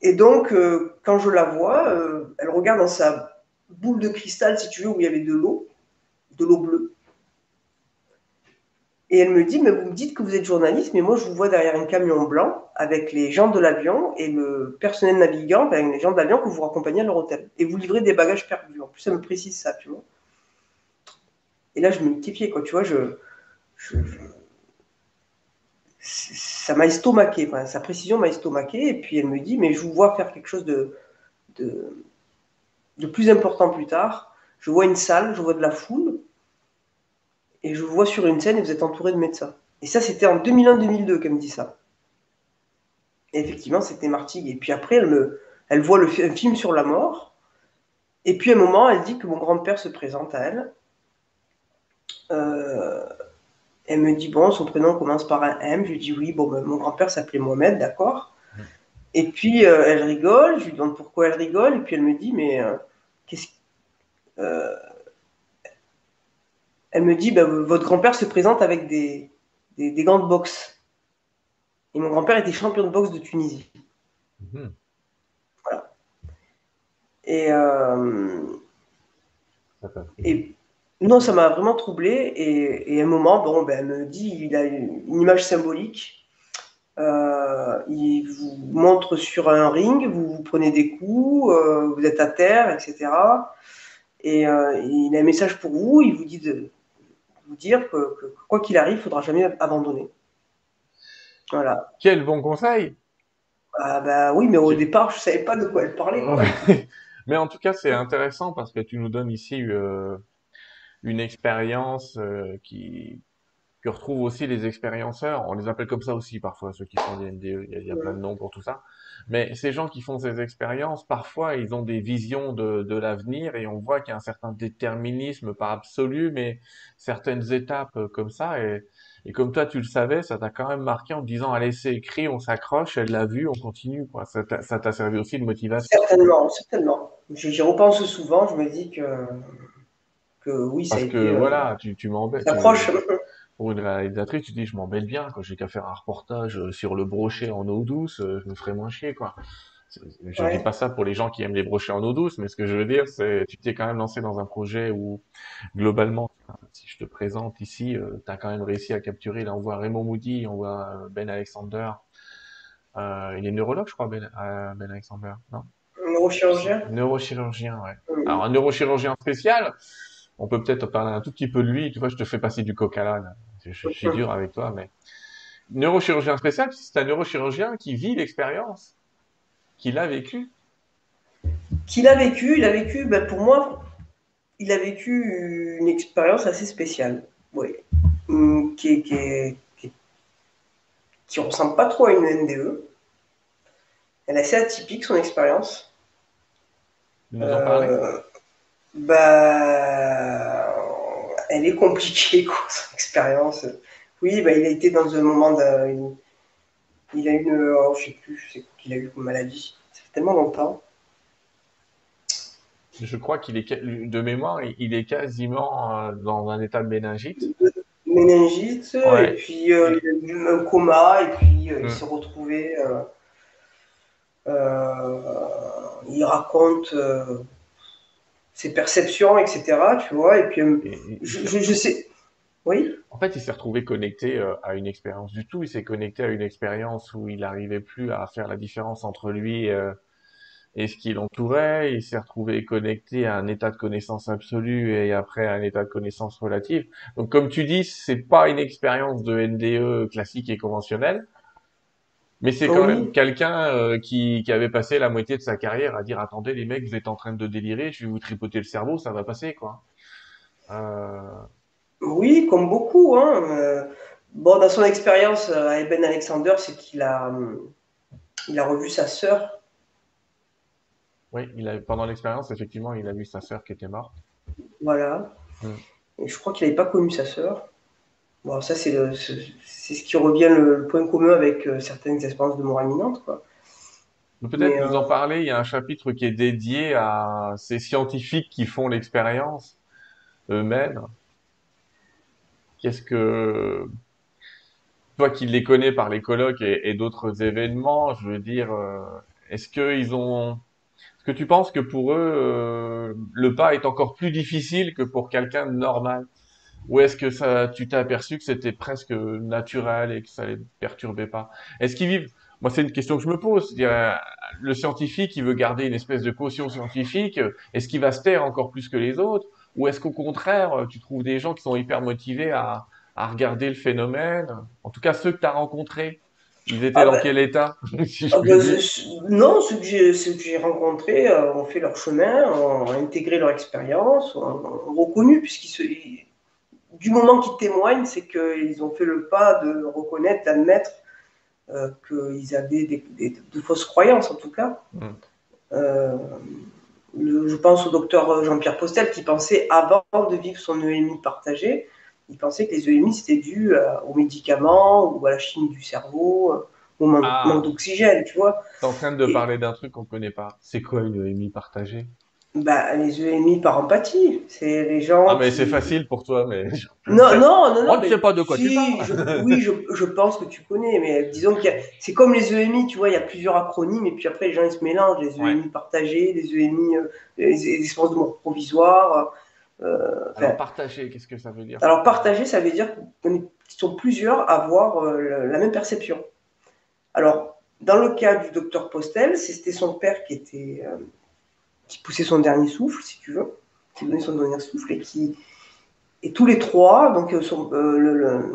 Et donc, euh, quand je la vois, elle regarde dans sa boule de cristal, si tu veux, où il y avait de l'eau, de l'eau bleue. Et elle me dit, mais vous me dites que vous êtes journaliste, mais moi je vous vois derrière un camion blanc avec les gens de l'avion et le personnel navigant, avec les gens de l'avion que vous raccompagnez à leur hôtel. Et vous livrez des bagages perdus. En plus, ça me précise ça, tu vois. Et là, je me multipliais, quoi, tu vois, je, ça m'a estomaqué, sa précision m'a estomaqué. Et puis elle me dit, mais je vous vois faire quelque chose de, de, plus important plus tard. Je vois une salle, je vois de la foule et je vous vois sur une scène et vous êtes entouré de médecins. Et ça, c'était en 2001-2002 qu'elle me dit ça. Et effectivement, c'était Martigues. Et puis après, elle, me, elle voit le, un film sur la mort. Et puis à un moment, elle dit que mon grand-père se présente à elle. Euh, elle me dit, bon, son prénom commence par un M. Je lui dis, oui, bon, ben, mon grand-père s'appelait Mohamed, d'accord. Et puis euh, elle rigole. Je lui demande pourquoi elle rigole. Et puis elle me dit, mais euh, qu'est-ce elle me dit, bah, votre grand-père se présente avec des, des, gants de boxe. Et mon grand-père était champion de boxe de Tunisie. Mhm. Voilà. Et, euh, et non, ça m'a vraiment troublé. Et, à un moment, bon, ben, elle me dit, il a une, image symbolique. Euh, il vous montre sur un ring, vous, vous prenez des coups, euh, vous êtes à terre, etc. Et il a un message pour vous, il vous dit de, vous dire que, quoi qu'il arrive, il ne faudra jamais abandonner. Voilà. Quel bon conseil ah bah oui, mais au départ, je ne savais pas de quoi elle parlait. mais en tout cas, c'est intéressant parce que tu nous donnes ici euh, une expérience euh, qui, que retrouvent aussi les expérienceurs. On les appelle comme ça aussi parfois, ceux qui font des NDE. Il y a, plein de noms pour tout ça. Mais ces gens qui font ces expériences, parfois, ils ont des visions de, de l'avenir et on voit qu'il y a un certain déterminisme, pas absolu, mais certaines étapes euh, comme ça. Et, et comme toi, tu le savais, ça t'a quand même marqué en te disant, allez, c'est écrit, on s'accroche, elle l'a vu, on continue. Quoi. Ça t'a servi aussi de motivation. Certainement, certainement. J'y repense souvent, je me dis que, que oui, ça Parce a que été, euh, voilà, tu, tu m'embêtes. S'accroche pour une réalisatrice, tu dis, je m'embête bien, quand j'ai qu'à faire un reportage euh, sur le brochet en eau douce, euh, je me ferais moins chier, quoi. Je ne dis pas ça pour les gens qui aiment les brochets en eau douce, mais ce que je veux dire, c'est tu t'es quand même lancé dans un projet où, globalement, si je te présente ici, euh, tu as quand même réussi à capturer, là on voit Raymond Moody, on voit Ben Alexander, euh, il est neurologue, je crois, Ben, ben Alexander, non? Neurochirurgien Neurochirurgien, ouais. Alors un neurochirurgien spécial, on peut peut-être parler un tout petit peu de lui, tu vois, je te fais passer du coq à l'âne. Je, suis dur avec toi, mais neurochirurgien spécial, c'est un neurochirurgien qui vit l'expérience, qui l'a vécu. Qui l'a vécu, il a vécu, ben pour moi, il a vécu une expérience assez spéciale, oui, hum, qui, qui, qui, ressemble pas trop à une NDE. Elle est assez atypique son expérience. Nous en parler? Euh, Bah elle est compliquée, quoi, son expérience. Oui, bah, il a été dans un moment de... Il a une. Oh, je sais plus, c'est qu'il a eu comme maladie. Ça fait tellement longtemps. Je crois qu'il est, de mémoire, il est quasiment euh, dans un état de méningite. Méningite, et puis euh, il a eu un coma, et puis euh, il Mm. s'est retrouvé. euh, euh, il raconte euh, ses perceptions, etc. Tu vois, et puis euh, Et- et- je, je, je sais. Oui, en fait, il s'est retrouvé connecté euh, à une expérience du tout. Il s'est connecté à une expérience où il n'arrivait plus à faire la différence entre lui euh, et ce qui l'entourait. Il s'est retrouvé connecté à un état de connaissance absolue et après à un état de connaissance relative. Donc, comme tu dis, c'est pas une expérience de NDE classique et conventionnelle, mais c'est quand même quelqu'un euh, qui, qui avait passé la moitié de sa carrière à dire, attendez les mecs, vous êtes en train de délirer, je vais vous tripoter le cerveau, ça va passer, quoi. Euh, Oui, comme beaucoup. Hein. Euh, bon, dans son expérience euh, avec Ben Alexander, c'est qu'il a, il a revu sa sœur. Oui, il a, pendant l'expérience, effectivement, il a vu sa sœur qui était morte. Voilà. Mm. Et je crois qu'il n'avait pas connu sa sœur. Bon, ça, c'est ce qui revient le, le point commun avec euh, certaines expériences de mort imminente, Peut-être nous en euh, parler, il y a un chapitre qui est dédié à ces scientifiques qui font l'expérience eux-mêmes. Qu'est-ce que, toi qui les connais par les colloques et, et d'autres événements, je veux dire, euh, est-ce qu'ils ont, est-ce que tu penses que pour eux, le pas est encore plus difficile que pour quelqu'un de normal? Ou est-ce que ça, tu t'es aperçu que c'était presque naturel et que ça les perturbait pas? Est-ce qu'ils vivent, moi c'est une question que je me pose, le scientifique, il veut garder une espèce de caution scientifique, est-ce qu'il va se taire encore plus que les autres? Ou est-ce qu'au contraire, tu trouves des gens qui sont hyper motivés à, à regarder le phénomène? En tout cas, ceux que tu as rencontrés, ils étaient ah dans ben, quel état, si je ah ben, non, ceux que j'ai rencontrés euh, ont fait leur chemin, ont intégré leur expérience, ont, ont reconnu, puisqu'ils se, du moment qu'ils témoignent, c'est qu'ils ont fait le pas de reconnaître, d'admettre euh, qu'ils avaient des, des- de fausses croyances, en tout cas. Hmm. Euh, le- je pense au docteur Jean-Pierre Postel qui pensait, avant de vivre son EMI partagé, il pensait que les EMI c'était dû euh, aux médicaments ou à la chimie du cerveau, au manque, manque Ah, d'oxygène, tu vois. t'es en train de Et parler d'un truc qu'on connaît pas. C'est quoi une EMI partagée? Bah, les EMI par empathie, c'est les Ah, gens mais c'est facile pour toi, mais Non, sais. non, non, Moi, non, je sais mais pas de quoi tu si, je, parles. oui, je, je pense que tu connais, mais disons a, c'est comme les EMI, tu vois, il y a plusieurs acronymes, et puis après les gens ils se mélangent, les Ouais. EMI partagés, les EMI, euh, les, les espaces de mort provisoire. Euh, Alors, partager, qu'est-ce que ça veut dire? Alors partager? ça veut dire qu'ils sont plusieurs à avoir euh, le- la même perception. Alors, dans le cas du docteur Postel, c'était son père qui était, euh, qui poussait son dernier souffle, si tu veux, qui donnait son dernier souffle, et qui, et tous les trois, donc euh, euh,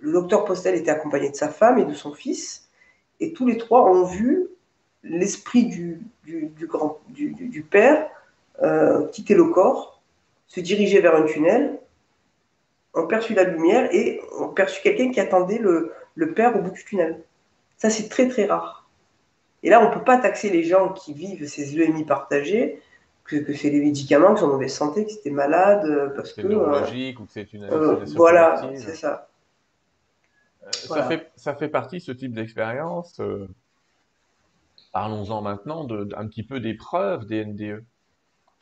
le, docteur Postel était accompagné de sa femme et de son fils, et tous les trois ont vu l'esprit du, du, grand, du père euh, quitter le corps, se diriger vers un tunnel, ont perçu la lumière et ont perçu quelqu'un qui attendait le, le père au bout du tunnel. Ça, c'est très très rare. Et là, on ne peut pas taxer les gens qui vivent ces EMI partagés, que, que c'est des médicaments, qui sont en mauvaise santé, qui étaient malades, euh, parce C'est que. euh, neurologique ou que c'est une euh, hallucination voilà, collective? c'est ça. Euh, ça Voilà. fait, ça fait partie, ce type d'expérience, euh, parlons-en maintenant, de, d'un petit peu des preuves des NDE.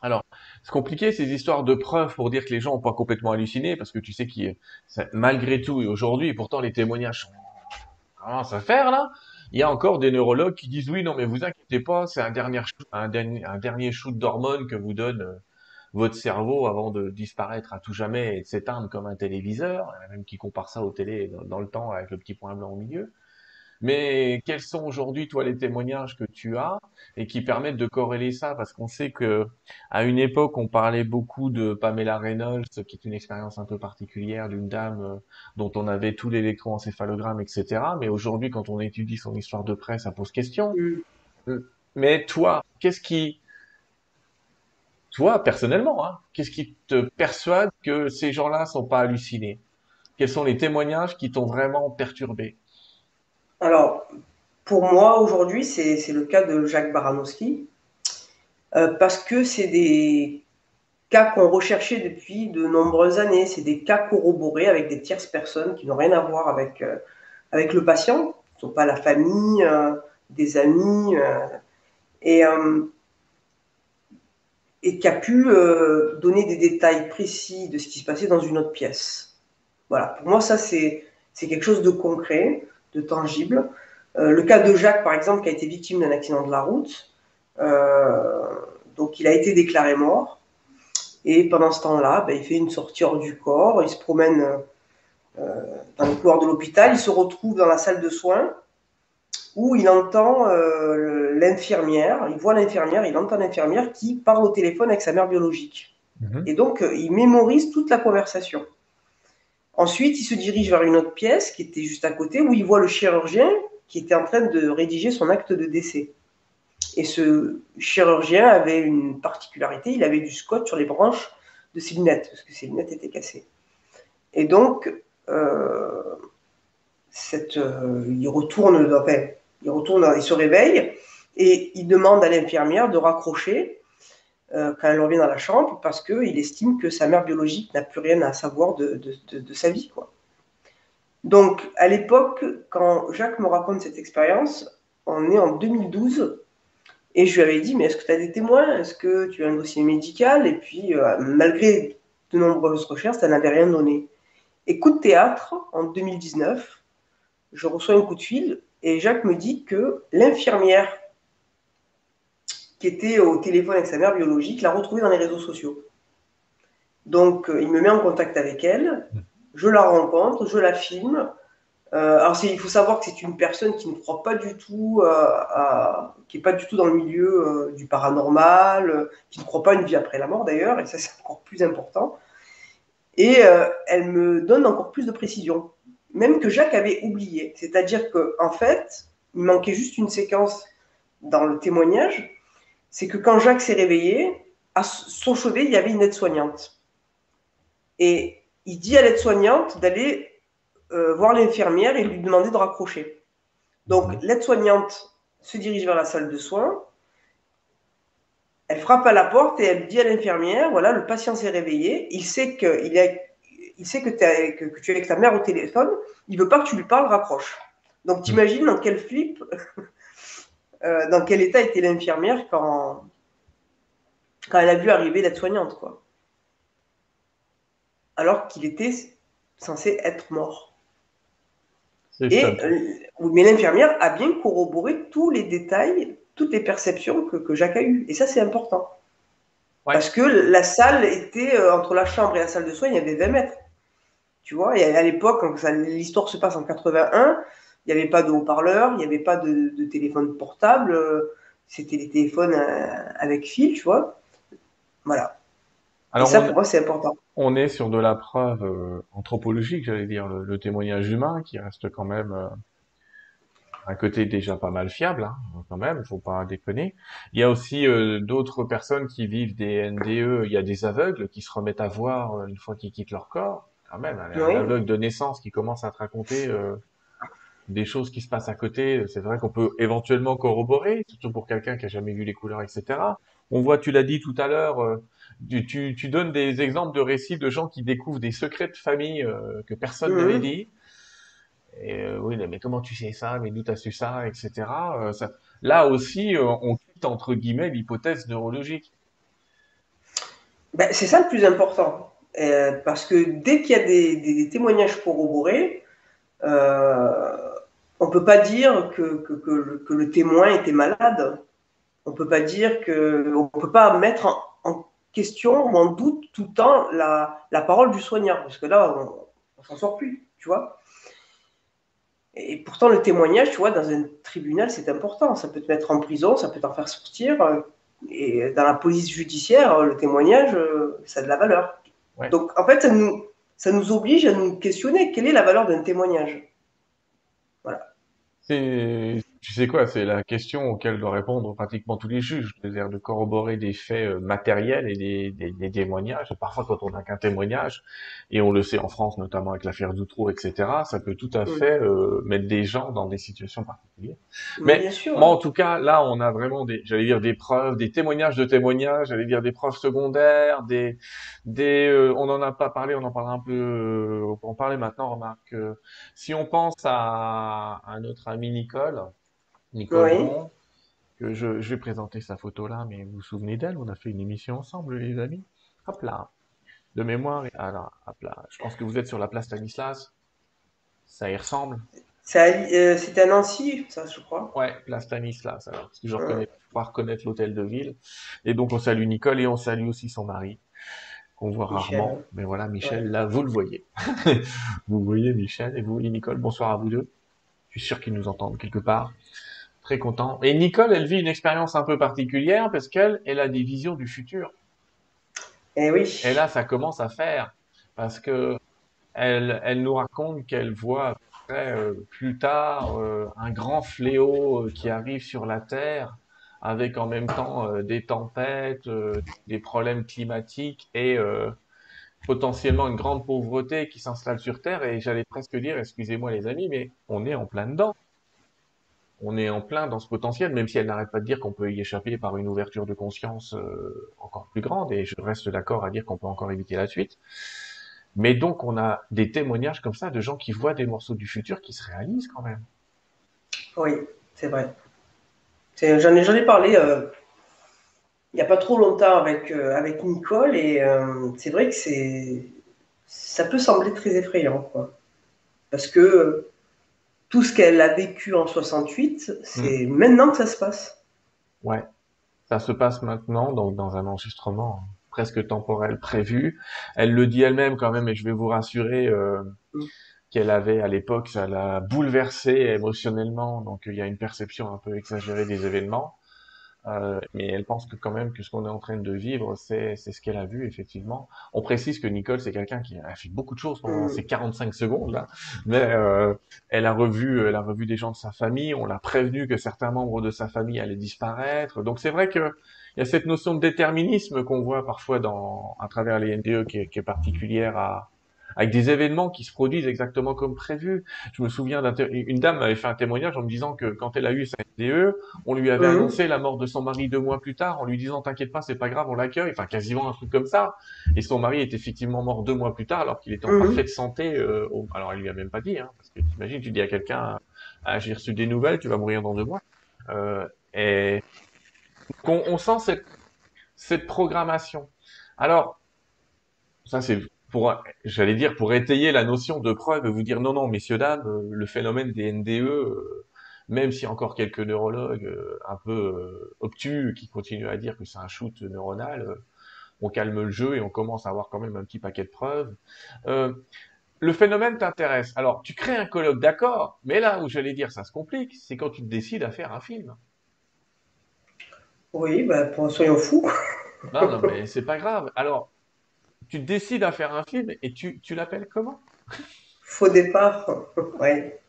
Alors, c'est compliqué ces histoires de preuves pour dire que les gens n'ont pas complètement halluciné, parce que tu sais qu'il, c'est- malgré tout, et aujourd'hui, pourtant les témoignages sont- commencent à faire là, il y a encore des neurologues qui disent oui, non, mais vous inquiétez pas, c'est un dernier, un shoot d'hormones que vous donne euh, votre cerveau avant de disparaître à tout jamais et de s'éteindre comme un téléviseur. Même qui comparent ça au télé dans le temps avec le petit point blanc au milieu. Mais quels sont aujourd'hui, toi, les témoignages que tu as et qui permettent de corréler ça? Parce qu'on sait que à une époque, on parlait beaucoup de Pamela Reynolds, qui est une expérience un peu particulière d'une dame euh, dont on avait tout l'électroencéphalogramme, etc. Mais aujourd'hui, quand on étudie son histoire de presse, ça pose question. Mm. Mais toi, qu'est-ce qui, toi, personnellement, hein, qu'est-ce qui te persuade que ces gens-là sont pas hallucinés? Quels sont les témoignages qui t'ont vraiment perturbé? Alors, pour moi, aujourd'hui, c'est le cas de Jacques Baranowski, euh, parce que c'est des, cas qu'on recherchait depuis de nombreuses années. C'est des cas corroborés avec des tierces personnes qui n'ont rien à voir avec, euh, avec le patient, qui ne sont pas la famille, euh, des amis, et, et qui a pu donner des détails précis de ce qui se passait dans une autre pièce. Voilà, pour moi, ça, c'est quelque chose de concret, de tangible. le cas de Jacques, par exemple, qui a été victime d'un accident de la route, donc il a été déclaré mort. Et pendant ce temps-là, ben, il fait une sortie hors du corps, il se promène euh, dans le couloir de l'hôpital, il se retrouve dans la salle de soins où il entend euh, l'infirmière, il voit l'infirmière, il entend l'infirmière qui parle au téléphone avec sa mère biologique. Mhm. Et donc, euh, il mémorise toute la conversation. Ensuite, il se dirige vers une autre pièce qui était juste à côté où il voit le chirurgien qui était en train de rédiger son acte de décès. Et ce chirurgien avait une particularité, il avait du scotch sur les branches de ses lunettes, parce que ses lunettes étaient cassées. Et donc, euh, euh, il retourne, il retourne, il se réveille et il demande à l'infirmière de raccrocher quand elle revient dans la chambre parce qu'il estime que sa mère biologique n'a plus rien à savoir de, de, de sa vie. Quoi. Donc, à l'époque, quand Jacques me raconte cette expérience, on est en 2012, et je lui avais dit, mais est-ce que tu as des témoins? Est-ce que tu as un dossier médical? Et puis, euh, malgré de nombreuses recherches, ça n'avait rien donné. Et coup de théâtre, en 2019, je reçois un coup de fil et Jacques me dit que l'infirmière qui était au téléphone avec sa mère biologique l'a retrouvée dans les réseaux sociaux. Donc, euh, il me met en contact avec elle, je la rencontre, je la filme, euh, alors il faut savoir que c'est une personne qui ne croit pas du tout, euh, qui n'est pas du tout dans le milieu du paranormal, qui ne croit pas une vie après la mort d'ailleurs, et ça c'est encore plus important. Et elle me donne encore plus de précision, même que Jacques avait oublié. C'est-à-dire qu'en en fait, il manquait juste une séquence dans le témoignage, c'est que quand Jacques s'est réveillé, à son chevet, il y avait une aide-soignante. Et il dit à l'aide-soignante d'aller euh, voir l'infirmière et lui demander de raccrocher. Donc, mhm. l'aide-soignante se dirige vers la salle de soins. Elle frappe à la porte et elle dit à l'infirmière voilà, le patient s'est réveillé. Il sait, que, il est, il sait que, es, que, tu es avec ta mère au téléphone. Il veut pas que tu lui parles, raccroche. Donc, t'imagines dans quel flip, euh, dans quel état était l'infirmière quand, quand elle a vu arriver l'aide-soignante, quoi. Alors qu'il était censé être mort. Et, euh, mais l'infirmière a bien corroboré tous les détails, toutes les perceptions que, Jacques a eues. Et ça, c'est important. Parce que la salle était, euh, entre la chambre et la salle de soins, il y avait 20 mètres. Tu vois, et à l'époque, l'histoire se passe en 81, il n'y avait pas de haut-parleur, il n'y avait pas de, téléphone portable, euh, c'était les téléphones avec fil, tu vois. Voilà. Alors, et ça, pour moi, c'est important on est sur de la preuve euh, anthropologique, j'allais dire, le, témoignage humain, qui reste quand même euh, un côté déjà pas mal fiable, hein, quand même, faut pas déconner. Il y a aussi euh, d'autres personnes qui vivent des NDE, il y a des aveugles qui se remettent à voir une fois qu'ils quittent leur corps, quand même, un aveugle de naissance qui commence à te raconter des choses qui se passent à côté, c'est vrai qu'on peut éventuellement corroborer, surtout pour quelqu'un qui a jamais vu les couleurs, etc. On voit, tu l'as dit tout à l'heure, tu, tu, donnes des exemples de récits de gens qui découvrent des secrets de famille euh, que personne n'avait mhm. dit. Et euh, oui, mais comment tu sais ça? Mais d'où t'as su ça? Etc. Euh, ça... Là aussi, on quitte entre guillemets l'hypothèse neurologique. Ben, c'est ça le plus important. parce que dès qu'il y a des, des, témoignages corroborés, on ne peut pas dire que, que, que, le, que, le, témoin était malade. On ne peut pas dire que. On peut pas mettre en, en question on en doute tout le temps la, la parole du soignant, parce que là, on, on s'en sort plus, tu vois. Et pourtant, le témoignage, tu vois, dans un tribunal, c'est important. Ça peut te mettre en prison, ça peut t'en faire sortir. Et dans la police judiciaire, le témoignage, ça a de la valeur. Donc, en fait, ça nous, ça nous oblige à nous questionner quelle est la valeur d'un témoignage? Voilà. C'est Tu sais quoi, c'est la question auquel doivent répondre pratiquement tous les juges, c'est-à-dire de corroborer des faits euh, matériels et des, des, des témoignages. Et parfois, quand on n'a qu'un témoignage, et on le sait en France, notamment avec l'affaire Doutreau, etc., ça peut tout à fait euh, mettre des gens dans des situations particulières. Mais Mais bien sûr. moi, en tout cas, là, on a vraiment des, j'allais dire des preuves, des témoignages de témoignages, j'allais dire des preuves secondaires, des, des, euh, on n'en a pas parlé, on en parlera un peu, euh, on peut en parler maintenant. Remarque, euh, si on pense à, à notre ami Nicole, Nicole Oui. Que je, je vais présenter sa photo là, mais vous vous souvenez d'elle? On a fait une émission ensemble, les amis. Hop là, de mémoire. Ah là, hop là. Je pense que vous êtes sur la place Stanislas. Ça y ressemble. Euh, c'était à Nancy, ça, je crois. Ouais, place Stanislas, alors, parce que je Ouais. reconnais, je crois reconnaître l'hôtel de ville. Et donc, on salue Nicole et on salue aussi son mari, qu'on voit Michel. rarement. Mais voilà, Michel, Ouais. là, vous le voyez. Vous voyez Michel et vous voyez Nicole. Bonsoir à vous deux. Je suis sûr qu'ils nous entendent quelque part. Très content. Et Nicole, elle vit une expérience un peu particulière parce qu'elle, elle a des visions du futur. Eh oui. Et là, ça commence à faire parce que elle, elle nous raconte qu'elle voit après, euh, plus tard euh, un grand fléau euh, qui arrive sur la Terre avec en même temps des tempêtes, des problèmes climatiques et potentiellement une grande pauvreté qui s'installe sur Terre. Et j'allais presque dire, excusez-moi les amis, mais on est en plein dedans. On est en plein dans ce potentiel, même si elle n'arrête pas de dire qu'on peut y échapper par une ouverture de conscience euh, encore plus grande, et je reste d'accord à dire qu'on peut encore éviter la suite. Mais donc, on a des témoignages comme ça de gens qui voient des morceaux du futur qui se réalisent quand même. Oui, c'est vrai. J'en ai, parlé euh, il n'y a pas trop longtemps avec, euh, avec Nicole et c'est vrai que c'est, ça peut sembler très effrayant. Quoi. Parce que tout ce qu'elle a vécu en 68, c'est maintenant que ça se passe. Ouais, ça se passe maintenant, donc dans un enregistrement presque temporel prévu. Elle le dit elle-même quand même, et je vais vous rassurer euh, Mm. qu'elle avait à l'époque, ça l'a bouleversée émotionnellement, donc il y a une perception un peu exagérée des événements. Euh, mais elle pense que quand même que ce qu'on est en train de vivre, c'est c'est ce qu'elle a vu effectivement. On précise que Nicole, c'est quelqu'un qui a fait beaucoup de choses pendant Mm. ces 45 secondes là, mais euh, elle a revu, elle a revu des gens de sa famille. On l'a prévenu que certains membres de sa famille allaient disparaître. Donc c'est vrai que il y a cette notion de déterminisme qu'on voit parfois dans à travers les NDE qui est, qui est particulière à avec des événements qui se produisent exactement comme prévu. Je me souviens d'une dame m'avait fait un témoignage en me disant que quand elle a eu sa NDE, on lui avait Mhm. annoncé la mort de son mari deux mois plus tard en lui disant t'inquiète pas, c'est pas grave, on l'accueille. Enfin, quasiment un truc comme ça. Et son mari est effectivement mort deux mois plus tard alors qu'il était en Mhm. parfaite santé. euh, au- Alors, elle lui a même pas dit, hein, parce que t'imagines, tu dis à quelqu'un, ah, j'ai reçu des nouvelles, tu vas mourir dans deux mois. Euh, et qu'on on sent cette, cette programmation. Alors, ça c'est pour, j'allais dire, pour étayer la notion de preuve, vous dire non, non, messieurs, dames, euh, le phénomène des NDE, euh, même s'il y a encore quelques neurologues euh, un peu obtus qui continuent à dire que c'est un shoot neuronal, on calme le jeu et on commence à avoir quand même un petit paquet de preuves. Euh, le phénomène t'intéresse. Alors, tu crées un colloque, d'accord, mais là où j'allais dire ça se complique, c'est quand tu te décides à faire un film. Oui, bah, pour, soyons fous. Non, non, mais c'est pas grave. Alors, tu décides à faire un film et tu, tu l'appelles comment? Faux départ. Ouais.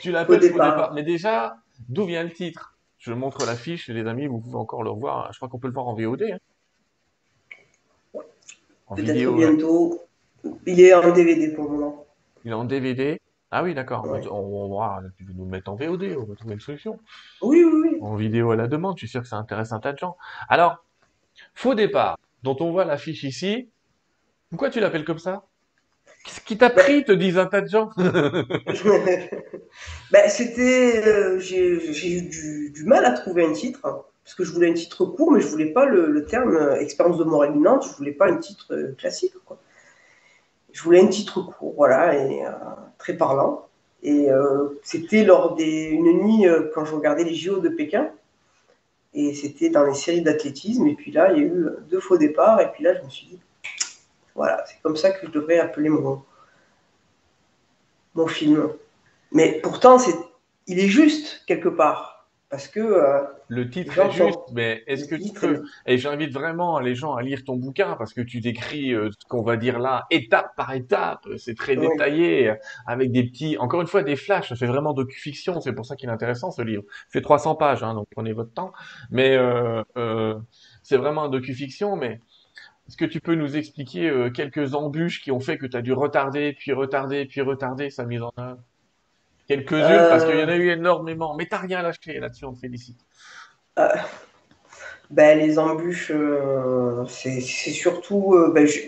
Tu l'appelles Faux Faux départ. départ. Mais déjà, d'où vient le titre? Je montre l'affiche, les amis, vous pouvez encore le revoir. Je crois qu'on peut le voir en VOD. hein. En Peut-être vidéo, ouais. bientôt. Il est en DVD pour le moment. Il est en DVD. Ah oui, d'accord. Ouais. On, va, tu veux nous le mettre en VOD, on va trouver une solution. Oui, oui, oui. En vidéo à la demande, je suis sûr que ça intéresse un tas de gens. Alors, Faux départ, dont on voit l'affiche ici. Pourquoi tu l'appelles comme ça? Qu'est-ce qui t'a pris, te disent un tas de gens? Ben, c'était, euh, j'ai eu du, mal à trouver un titre, hein, parce que je voulais un titre court, mais je voulais pas le, terme euh, expérience de mort imminente, je voulais pas un titre euh, classique. Je voulais un titre court, voilà, et très parlant. Et c'était lors des une nuit quand je regardais les JO de Pékin, et c'était dans les séries d'athlétisme. Et puis là, il y a eu deux faux départs, et puis là, je me suis dit, voilà, c'est comme ça que je devrais appeler mon mon film. Mais pourtant, c'est, il est juste quelque part. Parce que euh, Le titre est juste, sont mais est-ce que tu peux, et j'invite vraiment les gens à lire ton bouquin parce que tu décris euh, ce qu'on va dire là, étape par étape, c'est très Oui. détaillé, avec des petits, encore une fois, des flashs, ça fait vraiment docu-fiction, c'est pour ça qu'il est intéressant ce livre. Fait 300 pages, hein, donc prenez votre temps, mais euh, euh, c'est vraiment un docu-fiction, mais est-ce que tu peux nous expliquer euh, quelques embûches qui ont fait que tu as dû retarder, puis retarder, puis retarder sa mise en œuvre? Quelques-unes, parce qu'il y en Euh, a eu énormément, mais t'as rien lâché là-dessus, on te félicite. euh, ben, les embûches, euh, c'est surtout, euh, ben, je-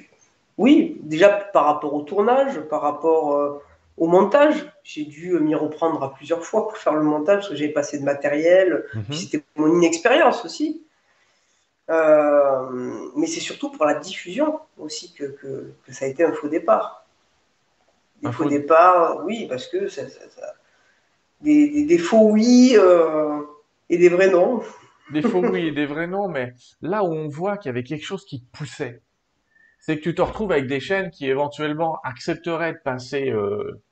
oui, déjà par rapport au tournage, par rapport euh, au montage. J'ai dû euh, m'y reprendre à plusieurs fois pour faire le montage parce que j'avais passé de matériel, puis Mhm. c'était mon inexpérience aussi. Euh, mais c'est surtout pour la diffusion aussi que, que, que ça a été un faux départ. Des Un faux faux, départs, oui, parce que ça, ça- ça- des, des, des faux oui euh, et des vrais non. Des faux oui et des vrais non, mais là où on voit qu'il y avait quelque chose qui te poussait, c'est que tu te retrouves avec des chaînes qui éventuellement accepteraient de passer euh,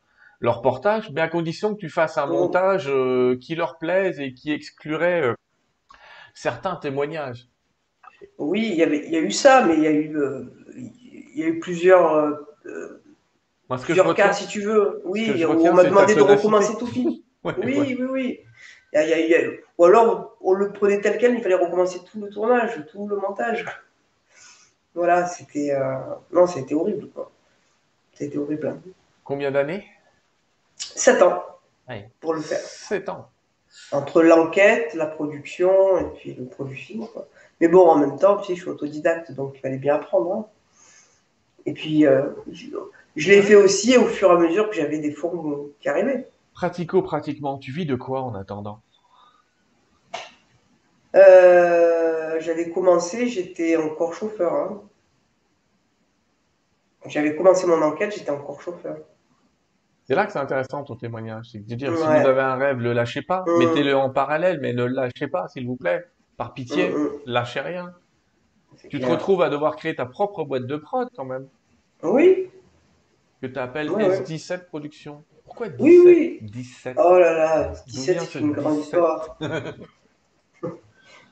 leur portage, mais à condition que tu fasses un montage euh, qui leur plaise et qui exclurait certains témoignages. oui, il y avait, il y a eu ça, mais il y a eu, il y a eu plusieurs, Moi, ce que je plusieurs cas, si tu veux. Oui, on m'a demandé de recommencer tout film. Ouais, ouais. Oui, oui, oui. Il y a- il y a- il y a- Ou alors, on le prenait tel quel, il fallait recommencer tout le tournage, tout le montage. Voilà, c'était. euh, Non, c'était horrible, quoi. C'était horrible. hein. Combien d'années? Sept ans Ouais. pour le faire. Sept ans. Entre l'enquête, la production et puis le produit film, quoi. Mais bon, en même temps, tu sais, je suis autodidacte, donc il fallait bien apprendre. hein. Et puis, euh, je, l'ai fait aussi au fur et à mesure que j'avais des fonds qui arrivaient. Pratico-pratiquement, tu vis de quoi en attendant? Euh, j'avais commencé, j'étais encore chauffeur. hein. J'avais commencé mon enquête, j'étais encore chauffeur. C'est là que c'est intéressant ton témoignage. C'est de dire, si vous avez un rêve, le lâchez pas. Hum, Mettez-le en parallèle, mais ne le lâchez pas, s'il vous plaît. Par pitié, hum, lâchez rien. Tu te retrouves à devoir créer ta propre boîte de prod quand même, Oui, que tu appelles ouais, ouais. S17 Productions. Pourquoi Oui, 17? oui. 17. Oh là là, D'où 17, vient c'est ce une grande 17? histoire.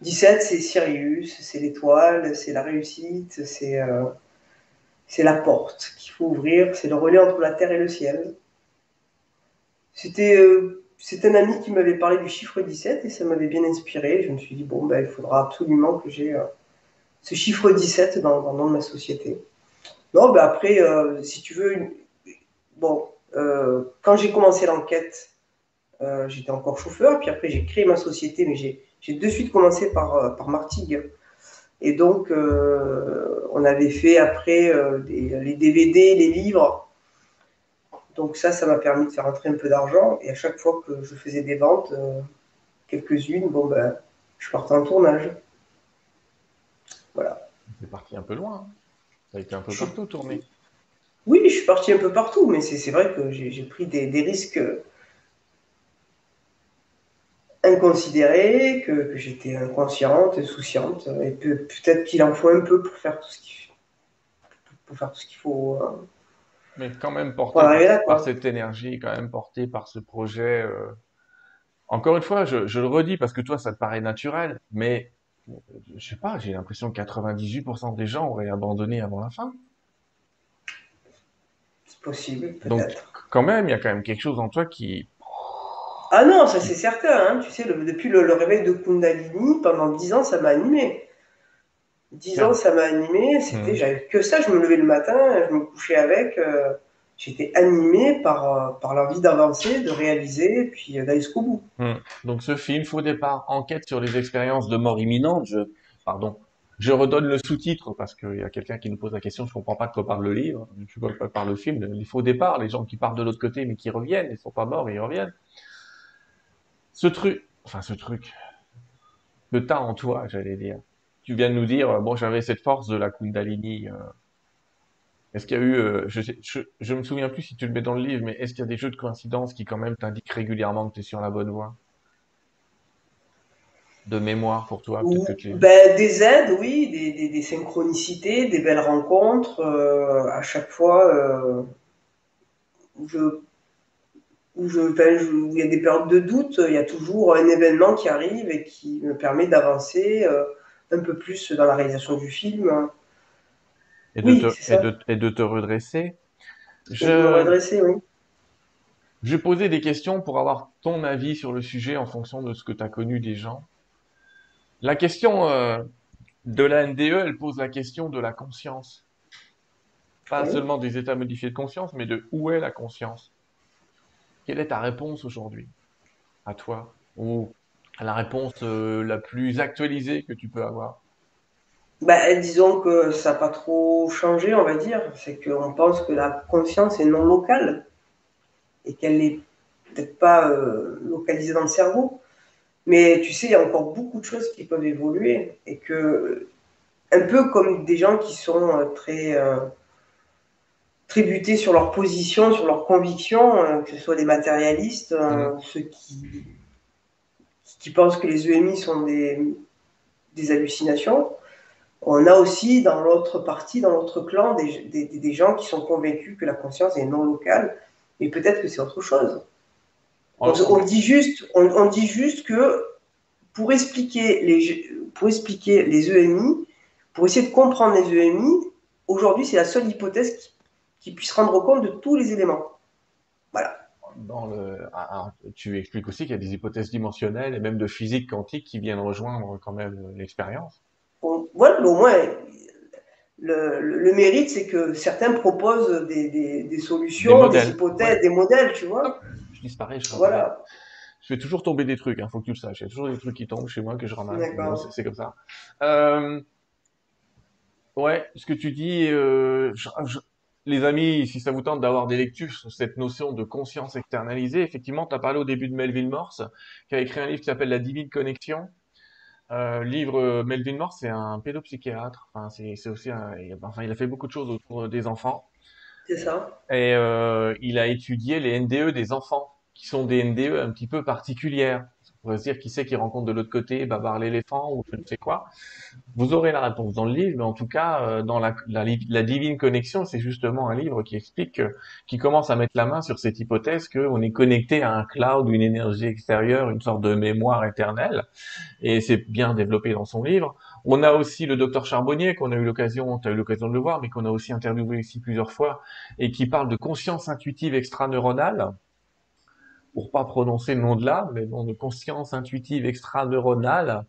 17, c'est Sirius, c'est l'étoile, c'est la réussite, c'est euh, c'est la porte qu'il faut ouvrir, c'est le relais entre la terre et le ciel. C'était euh, un ami qui m'avait parlé du chiffre 17 et ça m'avait bien inspiré. Je me suis dit, bon, ben, il faudra absolument que j'ai euh, ce chiffre 17 dans, dans de ma société. Non, ben après, si tu veux, une- bon, euh, quand j'ai commencé l'enquête, euh, j'étais encore chauffeur, puis après j'ai créé ma société, mais j'ai j'ai de suite commencé par, euh, par Martigues. Et donc, euh, on avait fait après euh, des- les DVD, les livres. Donc ça, ça m'a permis de faire entrer un peu d'argent. Et à chaque fois que je faisais des ventes, euh, quelques-unes, bon ben, je partais en tournage. Voilà. C'est parti un peu loin. hein. Ça a été un peu partout tourné. Oui, je suis parti un peu partout, mais c'est vrai que j'ai pris des, des risques inconsidérés, que, que j'étais inconsciente, insouciante, et peut- peut-être qu'il en faut un peu pour faire tout ce qu'il pour faire tout ce qu'il faut euh, Mais quand même porté par, là, cette énergie, quand même porté par ce projet. euh. Encore une fois, je, je le redis parce que toi, ça te paraît naturel, mais euh, je sais pas, j'ai l'impression que 98% des gens auraient abandonné avant la fin. Possible, Donc, quand même, il y a quand même quelque chose en toi qui, Ah non, ça c'est certain, hein. Tu sais, le- depuis le, le réveil de Kundalini, pendant dix ans, ça m'a animé. Dix ans, ça m'a animé. C'était, hum, j'avais que ça. Je me levais le matin, je me couchais avec. euh, j'étais animé par, euh, par l'envie d'avancer, de réaliser, puis euh, d'aller jusqu'au bout. hum. Donc, ce film, faux départ, enquête sur les expériences de mort imminente. Je, pardon, je redonne le sous-titre parce qu'il y a quelqu'un qui nous pose la question. Je comprends pas de quoi parle le livre, je vois pas par le film. Les faux départs, les gens qui partent de l'autre côté mais qui reviennent, ils sont pas morts, ils reviennent. Ce truc, enfin ce truc, que t'as en toi, j'allais dire. Tu viens de nous dire, euh, bon, j'avais cette force de la Kundalini. euh, Est-ce qu'il y a eu, euh, je, sais- je, me souviens plus si tu le mets dans le livre, mais est-ce qu'il y a des jeux de coïncidence qui quand même t'indiquent régulièrement que tu sur la bonne voie? De mémoire pour toi, que Ou, tu... ben, des aides, oui, des, des, des synchronicités, des belles rencontres. euh, à chaque fois, euh, je, où, je, où il y a des périodes de doute, il y a toujours un événement qui arrive et qui me permet d'avancer un peu plus dans la réalisation du film. Et de, te, et de, te redresser. Je, me redresser, oui. Je vais poser des questions pour avoir ton avis sur le sujet en fonction de ce que tu as connu des gens. La question euh, de la NDE, elle pose la question de la conscience. Pas seulement des états modifiés de conscience, mais de où est la conscience. Quelle est ta réponse aujourd'hui à toi Ou la réponse euh, la plus actualisée que tu peux avoir? Bah, disons que ça n'a pas trop changé, on va dire. C'est qu'on pense que la conscience est non locale et qu'elle n'est peut-être pas euh, localisée dans le cerveau. Mais tu sais, il y a encore beaucoup de choses qui peuvent évoluer et que, un peu comme des gens qui sont euh, très, très butés sur leur position, sur leurs convictions, que ce soit des matérialistes, mmh. ceux qui qui pensent que les EMI sont des, des hallucinations. On a aussi dans l'autre partie, dans l'autre clan, des, des, des, gens qui sont convaincus que la conscience est non locale, mais peut-être que c'est autre chose. On, on, dit juste, on, on, dit juste que pour expliquer les, pour expliquer les EMI, pour essayer de comprendre les EMI, aujourd'hui c'est la seule hypothèse qui, qui puisse rendre compte de tous les éléments. Voilà dans le, tu expliques aussi qu'il y a des hypothèses dimensionnelles et même de physique quantique qui viennent rejoindre quand même l'expérience. voilà, au moins, le, le, mérite, c'est que certains proposent des, des, des solutions, des, hypothèses, des modèles, tu vois. Je disparais, je Voilà. Je fais toujours tomber des trucs, il hein, faut que tu le saches. Il y a toujours des trucs qui tombent chez moi que je ramasse. C'est comme ça. Euh, ouais, ce que tu dis, euh, je, les amis, si ça vous tente d'avoir des lectures sur cette notion de conscience externalisée, effectivement, tu as parlé au début de Melville Morse, qui a écrit un livre qui s'appelle La Divine Connexion. Euh, livre euh, Melville Morse, c'est un pédopsychiatre. Enfin, c'est aussi un, enfin, il a fait beaucoup de choses autour des enfants. C'est ça. Et euh, il a étudié les NDE des enfants, qui sont des NDE un petit peu particulières. On pourrait se dire qui c'est qui rencontre de l'autre côté Babar l'éléphant ou je ne sais quoi. Vous aurez la réponse dans le livre, mais en tout cas, euh, dans la, la, la divine connexion, c'est justement un livre qui explique, qui commence à mettre la main sur cette hypothèse qu'on est connecté à un cloud, une énergie extérieure, une sorte de mémoire éternelle, et c'est bien développé dans son livre. On a aussi le docteur Charbonnier qu'on a eu l'occasion, tu as eu l'occasion de le voir, mais qu'on a aussi interviewé ici plusieurs fois, et qui parle de conscience intuitive extraneuronale. Pour pas prononcer le nom de l'âme, mais bon, de conscience intuitive extra-neuronale,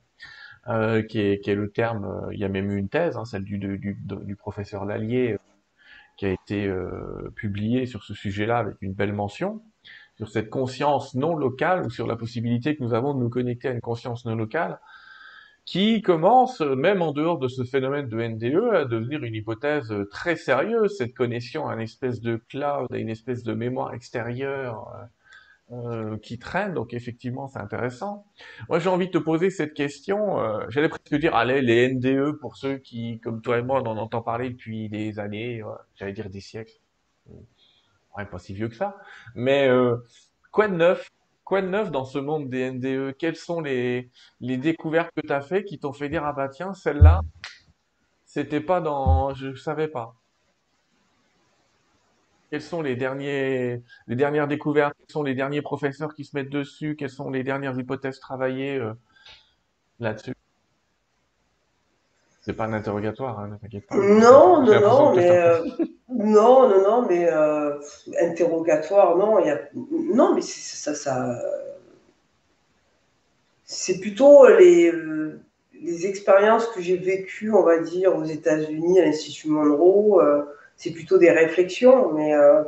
euh, qui, est, le terme, euh, il y a même eu une thèse, hein, celle du, professeur Lallier, euh, qui a été euh, publiée sur ce sujet-là avec une belle mention, sur cette conscience non locale, ou sur la possibilité que nous avons de nous connecter à une conscience non locale, qui commence, même en dehors de ce phénomène de NDE, à devenir une hypothèse très sérieuse, cette connexion à une espèce de cloud, à une espèce de mémoire extérieure, euh, qui traînent, donc effectivement c'est intéressant. Moi j'ai envie de te poser cette question, euh, j'allais presque dire, allez, les NDE pour ceux qui, comme toi et moi, on en entend parler depuis des années, j'allais dire des siècles, ouais, pas si vieux que ça, mais euh, quoi de neuf Quoi de neuf dans ce monde des NDE Quelles sont les, les découvertes que tu as fait qui t'ont fait dire, ah bah tiens, celle-là, c'était pas dans... je savais pas. Quelles sont les, derniers, les dernières découvertes, quels sont les derniers professeurs qui se mettent dessus, quelles sont les dernières hypothèses travaillées euh, là-dessus? C'est pas un interrogatoire, hein, ne t'inquiète pas. Non, non, non, mais non, non, non, mais euh, interrogatoire, non, y a, non, mais ça, ça, c'est plutôt les, les expériences que j'ai vécues, on va dire, aux États-Unis à l'Institut Monroe c'est plutôt des réflexions, mais, euh,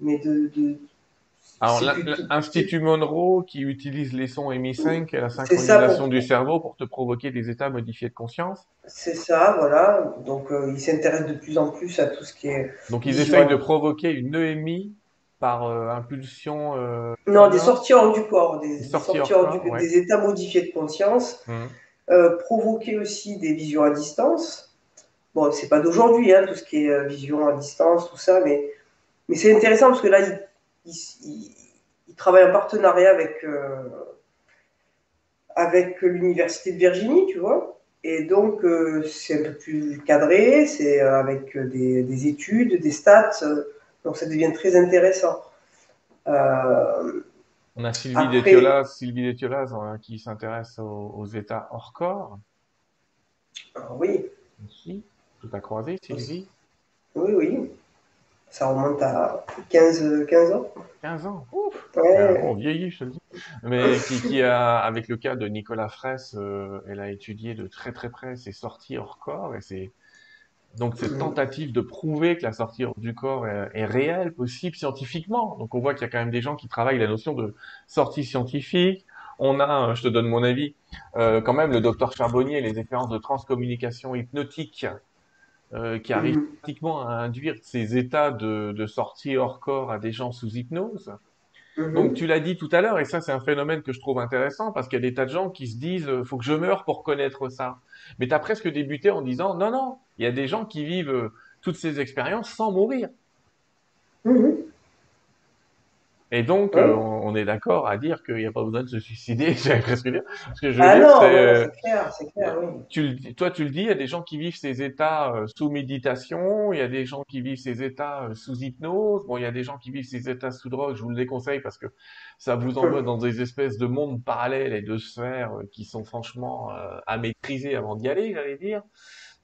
mais de. Alors, l'Institut Monroe qui utilise les sons MI5 et la synchronisation du cerveau pour te provoquer des états modifiés de conscience. C'est ça, voilà. Donc, euh, ils s'intéressent de plus en plus à tout ce qui est. Donc, ils essayent de provoquer une EMI par euh, impulsion. non, des sorties hors du corps, des, sorties, hors, du, des états modifiés de conscience. Mmh. provoquer aussi des visions à distance. Bon, c'est pas d'aujourd'hui, hein, tout ce qui est euh, vision à distance, tout ça, mais, mais c'est intéressant parce que là, il, il, travaille en partenariat avec, euh, avec l'Université de Virginie, tu vois. Et donc, euh, c'est un peu plus cadré, c'est avec des, des, études, des stats, donc ça devient très intéressant. Euh, On a Sylvie après, Détiolas, Sylvie Détiolas euh, qui s'intéresse aux, aux états hors corps ah oui, aussi. Tout à croisé, Sylvie. oui, oui, ça remonte à 15, 15 ans. 15 ans. Ouf. Euh, on vieillit, je te le dis. Mais qui, qui a, avec le cas de Nicolas Fraisse, euh, elle a étudié de très très près ses sorties hors corps et c'est donc cette Mhm. tentative de prouver que la sortie hors du corps est, est réelle, possible scientifiquement. Donc on voit qu'il y a quand même des gens qui travaillent la notion de sortie scientifique. On a, euh, je te donne mon avis, euh, quand même le docteur Charbonnier, les expériences de transcommunication hypnotique euh, qui arrivent Mhm. pratiquement à induire ces états de, de sortie hors corps à des gens sous hypnose. Donc Mhm. tu l'as dit tout à l'heure, et ça c'est un phénomène que je trouve intéressant parce qu'il y a des tas de gens qui se disent euh, faut que je meure pour connaître ça. Mais tu as presque débuté en disant non, non, il y a des gens qui vivent euh, toutes ces expériences sans mourir. Mhm. Et donc euh, on, on est d'accord à dire qu'il n'y a pas besoin de se suicider, j'allais presque dire. Ce que je veux Ah dire, non, c'est euh, c'est clair, c'est clair, oui. tu toi tu le dis, il y a des gens qui vivent ces états euh, sous méditation, il y a des gens qui vivent ces états euh, sous hypnose, bon il y a des gens qui vivent ces états sous drogue, je vous le déconseille parce que ça vous envoie dans des espèces de mondes parallèles et de sphères qui sont franchement euh, à maîtriser avant d'y aller, j'allais dire.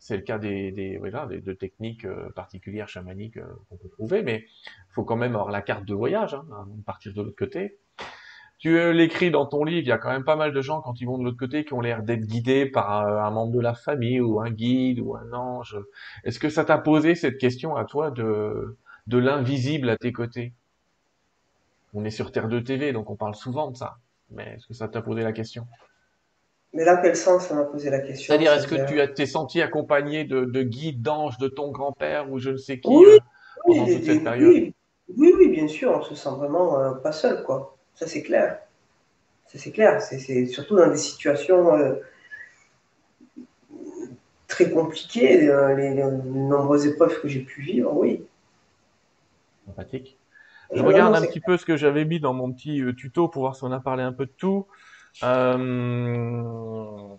C'est le cas des, voilà, des, de techniques euh, particulières chamaniques euh, qu'on peut trouver, mais faut quand même avoir la carte de voyage, hein, de partir de l'autre côté. Tu euh, l'écris dans ton livre, il y a quand même pas mal de gens quand ils vont de l'autre côté qui ont l'air d'être guidés par un membre de la famille ou un guide ou un ange. Est-ce que ça t'a posé cette question à toi de, de l'invisible à tes côtés? On est sur Terre 2 TV, donc on parle souvent de ça. Mais est-ce que ça t'a posé la question? Mais dans quel sens on m'a posé la question? C'est-à-dire, est-ce que tu as t'es senti accompagné de, de guides, d'anges, de ton grand-père ou je ne sais qui Oui, euh, pendant toute cette période? oui, oui, oui, bien sûr, on se sent vraiment euh, pas seul, quoi. Ça, c'est clair. Ça, c'est clair. C'est surtout dans des situations euh, très compliquées, les, les nombreuses épreuves que j'ai pu vivre, oui. Sympathique. Je non, regarde non, un petit peu ce que j'avais mis dans mon petit tuto pour voir si on a parlé un peu de tout. Euh...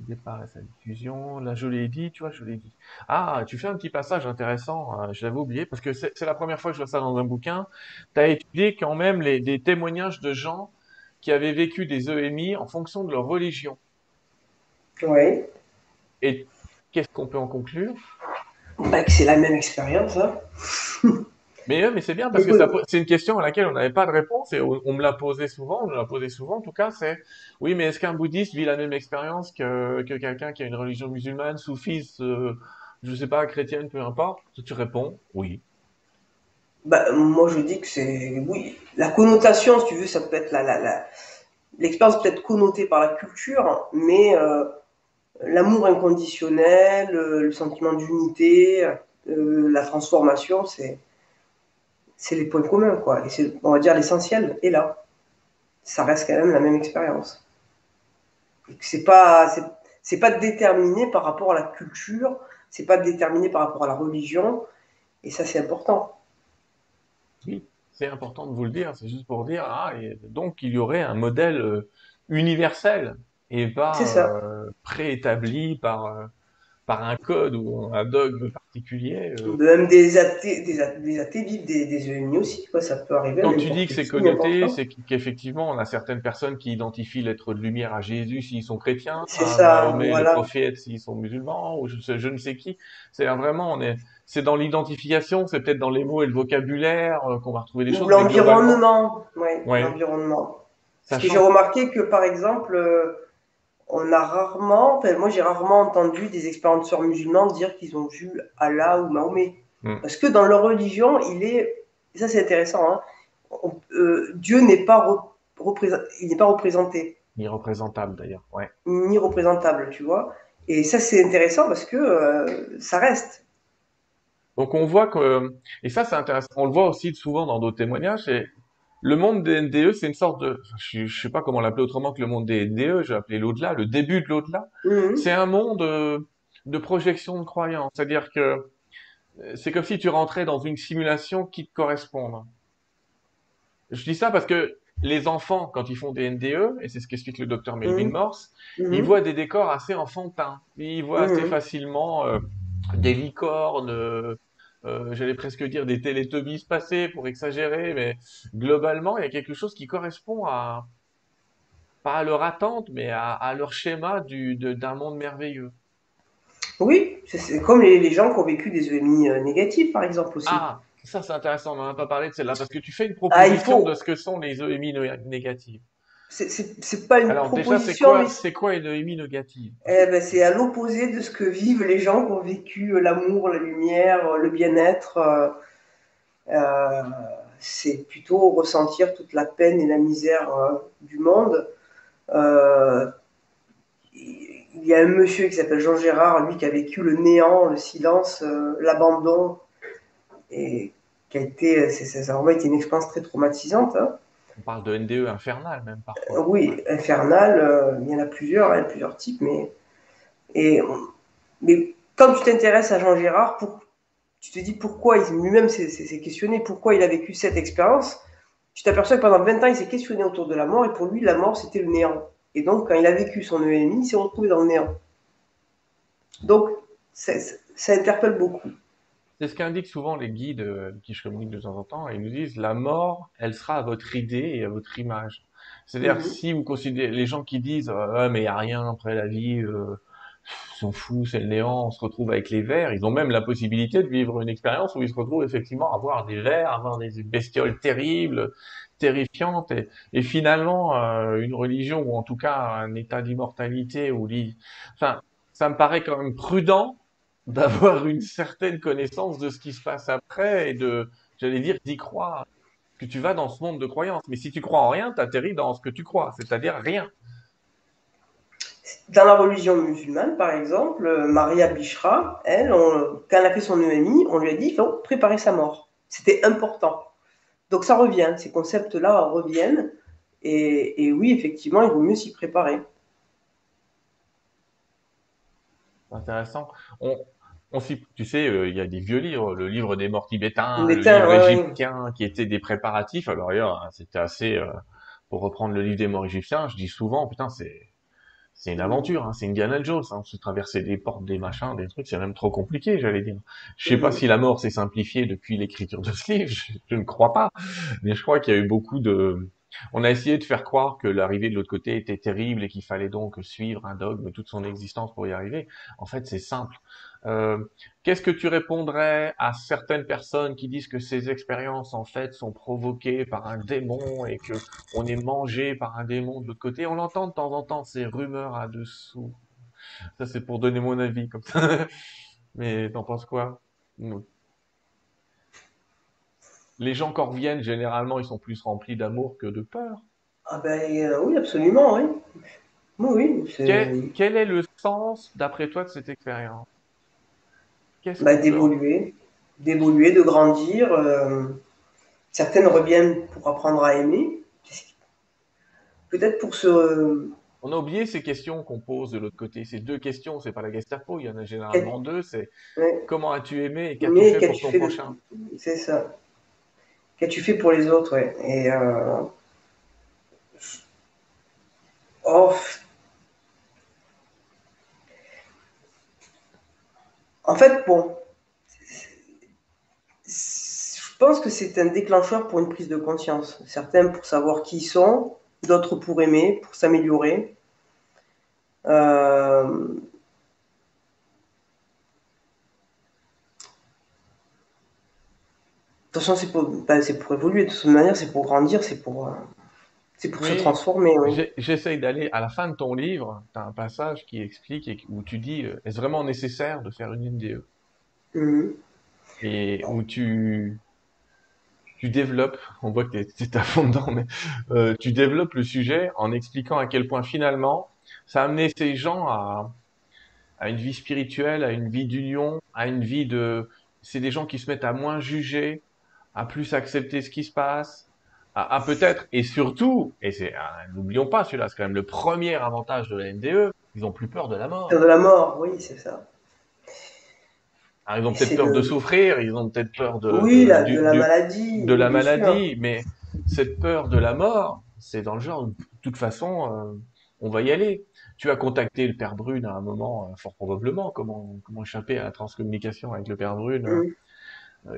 Départ et sa diffusion. Là, je l'ai dit, tu vois, je l'ai dit. Ah, tu fais un petit passage intéressant, euh, je l'avais oublié, parce que c'est la première fois que je vois ça dans un bouquin. Tu as étudié quand même les, des témoignages de gens qui avaient vécu des EMI en fonction de leur religion. Oui. Et qu'est-ce qu'on peut en conclure? Bah, que c'est la même expérience, hein. Mais, euh, mais c'est bien parce que ça, c'est une question à laquelle on n'avait pas de réponse et on, on me l'a posé souvent, on me l'a posé souvent en tout cas, c'est oui, mais est-ce qu'un bouddhiste vit la même expérience que, que quelqu'un qui a une religion musulmane, soufiste, euh, je sais pas, chrétienne, peu importe? Tu réponds oui. bah, moi, je dis que c'est, oui, la connotation, si tu veux, ça peut être la, la, la- l'expérience peut être connotée par la culture, mais euh, l'amour inconditionnel, euh, le sentiment d'unité, la transformation, c'est, c'est les points communs, quoi. Et c'est, on va dire, l'essentiel est là. Ça reste quand même la même expérience. C'est pas, c'est, c'est pas déterminé par rapport à la culture, c'est pas déterminé par rapport à la religion, et ça, c'est important. Oui, c'est important de vous le dire, c'est juste pour dire, ah, et donc il y aurait un modèle euh, universel et pas euh, préétabli par, euh, par un code ou un dogme particulier. euh, Même des athées, des, athées vivent des, aussi, quoi. Ça peut arriver Quand tu dis que c'est connoté, c'est qu'effectivement, on a certaines personnes qui identifient l'être de lumière à Jésus s'ils sont chrétiens, à ça, Mahomet le prophète s'ils sont musulmans, ou je, ne sais qui. C'est vraiment, on est, c'est dans l'identification, c'est peut-être dans les mots et le vocabulaire euh, qu'on va retrouver des Ou choses, mais globalement, l'environnement, ouais, l'environnement. Parce que j'ai remarqué que, par exemple, euh, on a rarement, enfin, moi j'ai rarement entendu des experienceurs musulmans dire qu'ils ont vu Allah ou Mahomet. Hmm. Parce que dans leur religion, il est, et ça c'est intéressant, hein, on- euh, Dieu n'est pas, re- représent- il n'est pas représenté, Irreprésentable d'ailleurs, ouais. ni représentable, tu vois. Et ça c'est intéressant parce que euh, ça reste. Donc on voit que, et ça c'est intéressant, on le voit aussi souvent dans d'autres témoignages, c'est le monde des NDE, c'est une sorte de, je, je sais pas comment l'appeler autrement que le monde des NDE, je vais appeler l'au-delà, le début de l'au-delà. Mhm. C'est un monde euh, de projection de croyance, c'est-à-dire que euh, c'est comme si tu rentrais dans une simulation qui te corresponde. Je dis ça parce que les enfants, quand ils font des NDE, et c'est ce qu'explique le docteur Melvin Mhm. Morse, ils Mhm. voient des décors assez enfantins. Ils voient assez facilement euh, des licornes, euh, j'allais presque dire des Télétobies passés pour exagérer, mais globalement, il y a quelque chose qui correspond à, pas à leur attente, mais à, à leur schéma du, de- d'un monde merveilleux. Oui, c'est comme les, les gens qui ont vécu des EMI euh, négatives, par exemple, aussi. Ah, ça c'est intéressant, on n'en a pas parlé de celle-là, parce que tu fais une Ah, proposition de ce que sont les EMI né- négatives. C'est pas une Alors déjà, c'est proposition, mais quoi, c'est quoi une EMI négative? eh ben, c'est à l'opposé de ce que vivent les gens qui ont vécu euh, l'amour, la lumière, euh, le bien-être. euh, c'est plutôt ressentir toute la peine et la misère euh, du monde. Euh, il y a un monsieur qui s'appelle Jean Gérard, lui qui a vécu le néant, le silence, l'abandon, et qui a été, ça a vraiment été une expérience très traumatisante. hein. On parle de NDE infernal même parfois. Oui, infernal, euh, il y en a plusieurs, hein, plusieurs types, mais, et, quand tu t'intéresses à Jean Gérard, tu te dis pourquoi, lui-même s'est questionné pourquoi il a vécu cette expérience. Tu t'aperçois que pendant 20 ans, il s'est questionné autour de la mort, et pour lui, la mort, c'était le néant. Et donc, quand il a vécu son EMI, il s'est retrouvé dans le néant. Donc, ça interpelle beaucoup. C'est ce qu'indiquent souvent les guides euh, qui je communique de temps en temps. Ils nous disent la mort, elle sera à votre idée et à votre image. C'est-à-dire Mhm. si vous considérez les gens qui disent euh, Ouais, mais il y a rien après la vie, euh, s'en foutent, c'est le néant, on se retrouve avec les vers. Ils ont même la possibilité de vivre une expérience où ils se retrouvent effectivement à voir des vers, à voir des bestioles terribles, terrifiantes, et, et finalement euh, une religion ou en tout cas un état d'immortalité ou enfin ça me paraît quand même prudent d'avoir une certaine connaissance de ce qui se passe après et de, j'allais dire, d'y croire. Que tu vas dans ce monde de croyances. Mais si tu crois en rien, t'atterris dans ce que tu crois, c'est-à-dire rien. Dans la religion musulmane, par exemple, Maria Bishra, elle, on- quand elle a fait son EMI, on lui a dit qu'il faut préparer sa mort. C'était important. Donc ça revient, ces concepts-là reviennent. Et, et oui, effectivement, il vaut mieux s'y préparer. Intéressant. On, on s'y- tu sais, euh, il y a des vieux livres, le livre des morts tibétains, le livre ouais, ouais. égyptien, qui étaient des préparatifs. Alors d'ailleurs, hein, c'était assez, euh, pour reprendre le livre des morts égyptiens, je dis souvent, putain, c'est, c'est une aventure, hein, c'est Indiana Jones, hein, se traverser des portes, des machins, des trucs, c'est même trop compliqué, j'allais dire. Je sais pas si la mort s'est simplifiée depuis l'écriture de ce livre, je, je ne crois pas, mais je crois qu'il y a eu beaucoup de... On a essayé de faire croire que l'arrivée de l'autre côté était terrible et qu'il fallait donc suivre un dogme toute son existence pour y arriver. En fait, c'est simple. Euh, Qu'est-ce que tu répondrais à certaines personnes qui disent que ces expériences, en fait, sont provoquées par un démon et que on est mangé par un démon de l'autre côté? On l'entend de temps en temps, ces rumeurs à dessous. Ça, c'est pour donner mon avis, comme ça. Mais t'en penses quoi? Les gens qui en reviennent, généralement, ils sont plus remplis d'amour que de peur. Ah ben euh, oui, absolument, oui. Oui, oui, quel est le sens, d'après toi, de cette expérience? Qu'est-ce bah, d'évoluer, d'évoluer, de grandir. euh, certaines reviennent pour apprendre à aimer. Peut-être pour se... On a oublié ces questions qu'on pose de l'autre côté. Ces deux questions, c'est pas la Gestapo, il y en a généralement deux. C'est ouais, comment as-tu aimé et qu'as-tu fait pour ton fait de... prochain? C'est ça. Qu'as-tu fait pour les autres, ouais. Et euh, oh, en fait, bon, je pense que c'est un déclencheur pour une prise de conscience. Certains pour savoir qui ils sont, d'autres pour aimer, pour s'améliorer. Euh, de toute façon, c'est pour, ben, évoluer. De toute manière, c'est pour grandir, c'est pour, euh, c'est pour se transformer, oui. j'essaye d'aller à la fin de ton livre. Tu as un passage qui explique et où tu dis euh, est-ce vraiment nécessaire de faire une NDE? Mhm. Et où tu, tu développes, on voit que tu es à fond dedans, mais euh, tu développes le sujet en expliquant à quel point finalement ça a amené ces gens à, à une vie spirituelle, à une vie d'union, à une vie de... C'est des gens qui se mettent à moins juger, à plus accepter ce qui se passe, à, à peut-être, et surtout, et c'est, ah, n'oublions pas celui-là, c'est quand même le premier avantage de la NDE, ils ont plus peur de la mort. Peur de la mort, oui, c'est ça. Alors, ils ont peut-être peur de souffrir, ils ont peut-être peur de, oui, de, la, de du, la du- maladie, de la sûr. maladie, mais cette peur de la mort, c'est dans le genre, de toute façon, euh, on va y aller. Tu as contacté le père Brune à un moment, euh, fort probablement, comment, comment échapper à la transcommunication avec le père Brune. euh,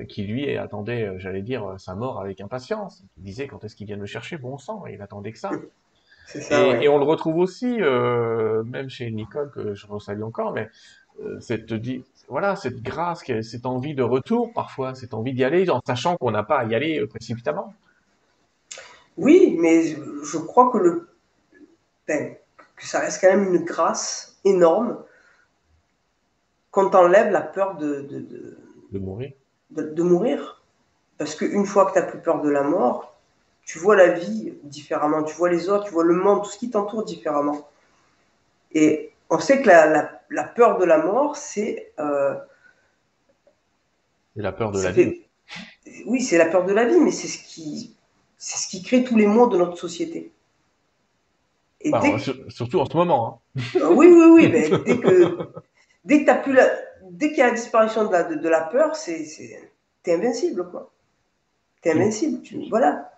qui lui attendait, euh, j'allais dire, sa mort avec impatience. Il disait quand est-ce qu'il vient me chercher, bon sang, et il attendait que ça. Ça, et, et, on le retrouve aussi, euh, même chez Nicole, que je resalue encore, mais euh, cette, voilà, cette grâce, cette envie de retour parfois, cette envie d'y aller en sachant qu'on n'a pas à y aller précipitamment. Oui, mais je crois que le, ben, que ça reste quand même une grâce énorme quand t'enlèves la peur de, de, de, mourir. De, mourir. Parce qu'une fois que tu n'as plus peur de la mort, tu vois la vie différemment, tu vois les autres, tu vois le monde, tout ce qui t'entoure différemment. Et on sait que la, la, peur de la mort, c'est... Euh, la peur de la vie. Oui, c'est la peur de la vie, mais c'est ce qui, c'est ce qui crée tous les maux de notre société. Et bah, Surtout en ce moment. Hein. Euh, oui, oui, oui. dès que dès que plus la, dès qu'il y a la disparition de la, de, la peur, c'est, t'es invincible, quoi. T'es invincible. Tu, voilà.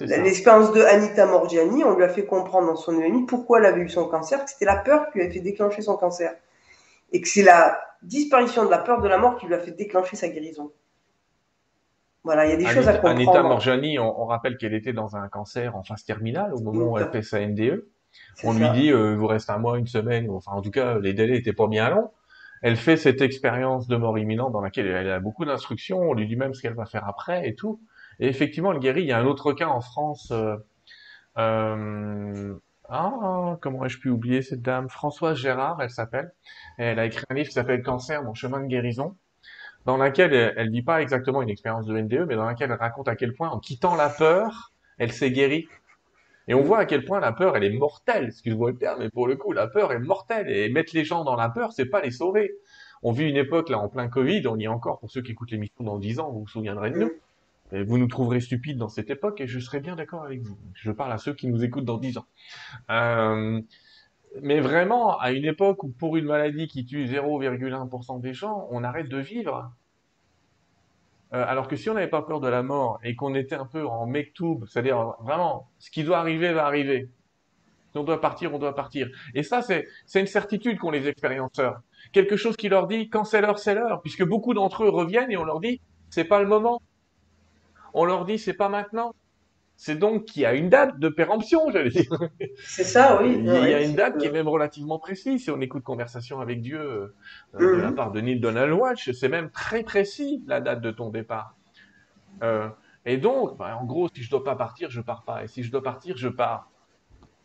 L'expérience de Anita Morgiani, on lui a fait comprendre dans son EMI pourquoi elle avait eu son cancer, que c'était la peur qui lui a fait déclencher son cancer. Et que c'est la disparition de la peur de la mort qui lui a fait déclencher sa guérison. Voilà, il y a des choses à comprendre. Anita Morgiani, on, rappelle qu'elle était dans un cancer en phase terminale au moment où elle fait sa NDE. On lui dit, euh, il vous reste un mois, une semaine, enfin en tout cas, les délais étaient pas bien longs. Elle fait cette expérience de mort imminente dans laquelle elle a beaucoup d'instructions, on lui dit même ce qu'elle va faire après et tout. Et effectivement, elle guérit. Il y a un autre cas en France. Euh, euh, ah, comment ai-je pu oublier cette dame? Françoise Gérard, elle s'appelle. Elle a écrit un livre qui s'appelle Cancer, mon chemin de guérison, dans laquelle elle, ne dit pas exactement une expérience de NDE, mais dans laquelle elle raconte à quel point, en quittant la peur, elle s'est guérie. Et on voit à quel point la peur, elle est mortelle. Excuse-moi le terme, mais pour le coup, la peur est mortelle. Et mettre les gens dans la peur, c'est pas les sauver. On vit une époque, là, en plein Covid, on y est encore, pour ceux qui écoutent l'émission dans 10 ans, vous vous souviendrez de nous. Vous nous trouverez stupides dans cette époque et je serai bien d'accord avec vous. Je parle à ceux qui nous écoutent dans 10 ans. Euh, mais vraiment, à une époque où pour une maladie qui tue 0,1% des gens, on arrête de vivre. Euh, alors que si on n'avait pas peur de la mort et qu'on était un peu en mektoub, c'est-à-dire vraiment, ce qui doit arriver va arriver. Si on doit partir, on doit partir. Et ça, c'est une certitude qu'ont les expérienceurs. Quelque chose qui leur dit, quand c'est l'heure, c'est l'heure, puisque beaucoup d'entre eux reviennent et on leur dit, c'est pas le moment on leur dit c'est pas maintenant. C'est donc qu'il y a une date de péremption, j'allais dire. C'est ça, oui. Il y a une date qui est même relativement précise. Si on écoute Conversation avec Dieu euh, de la mhm. part de Neil Donald Walsh, c'est même très précis la date de ton départ. Euh, et donc, bah, en gros, si je dois pas partir, je pars pas. Et si je dois partir, je pars.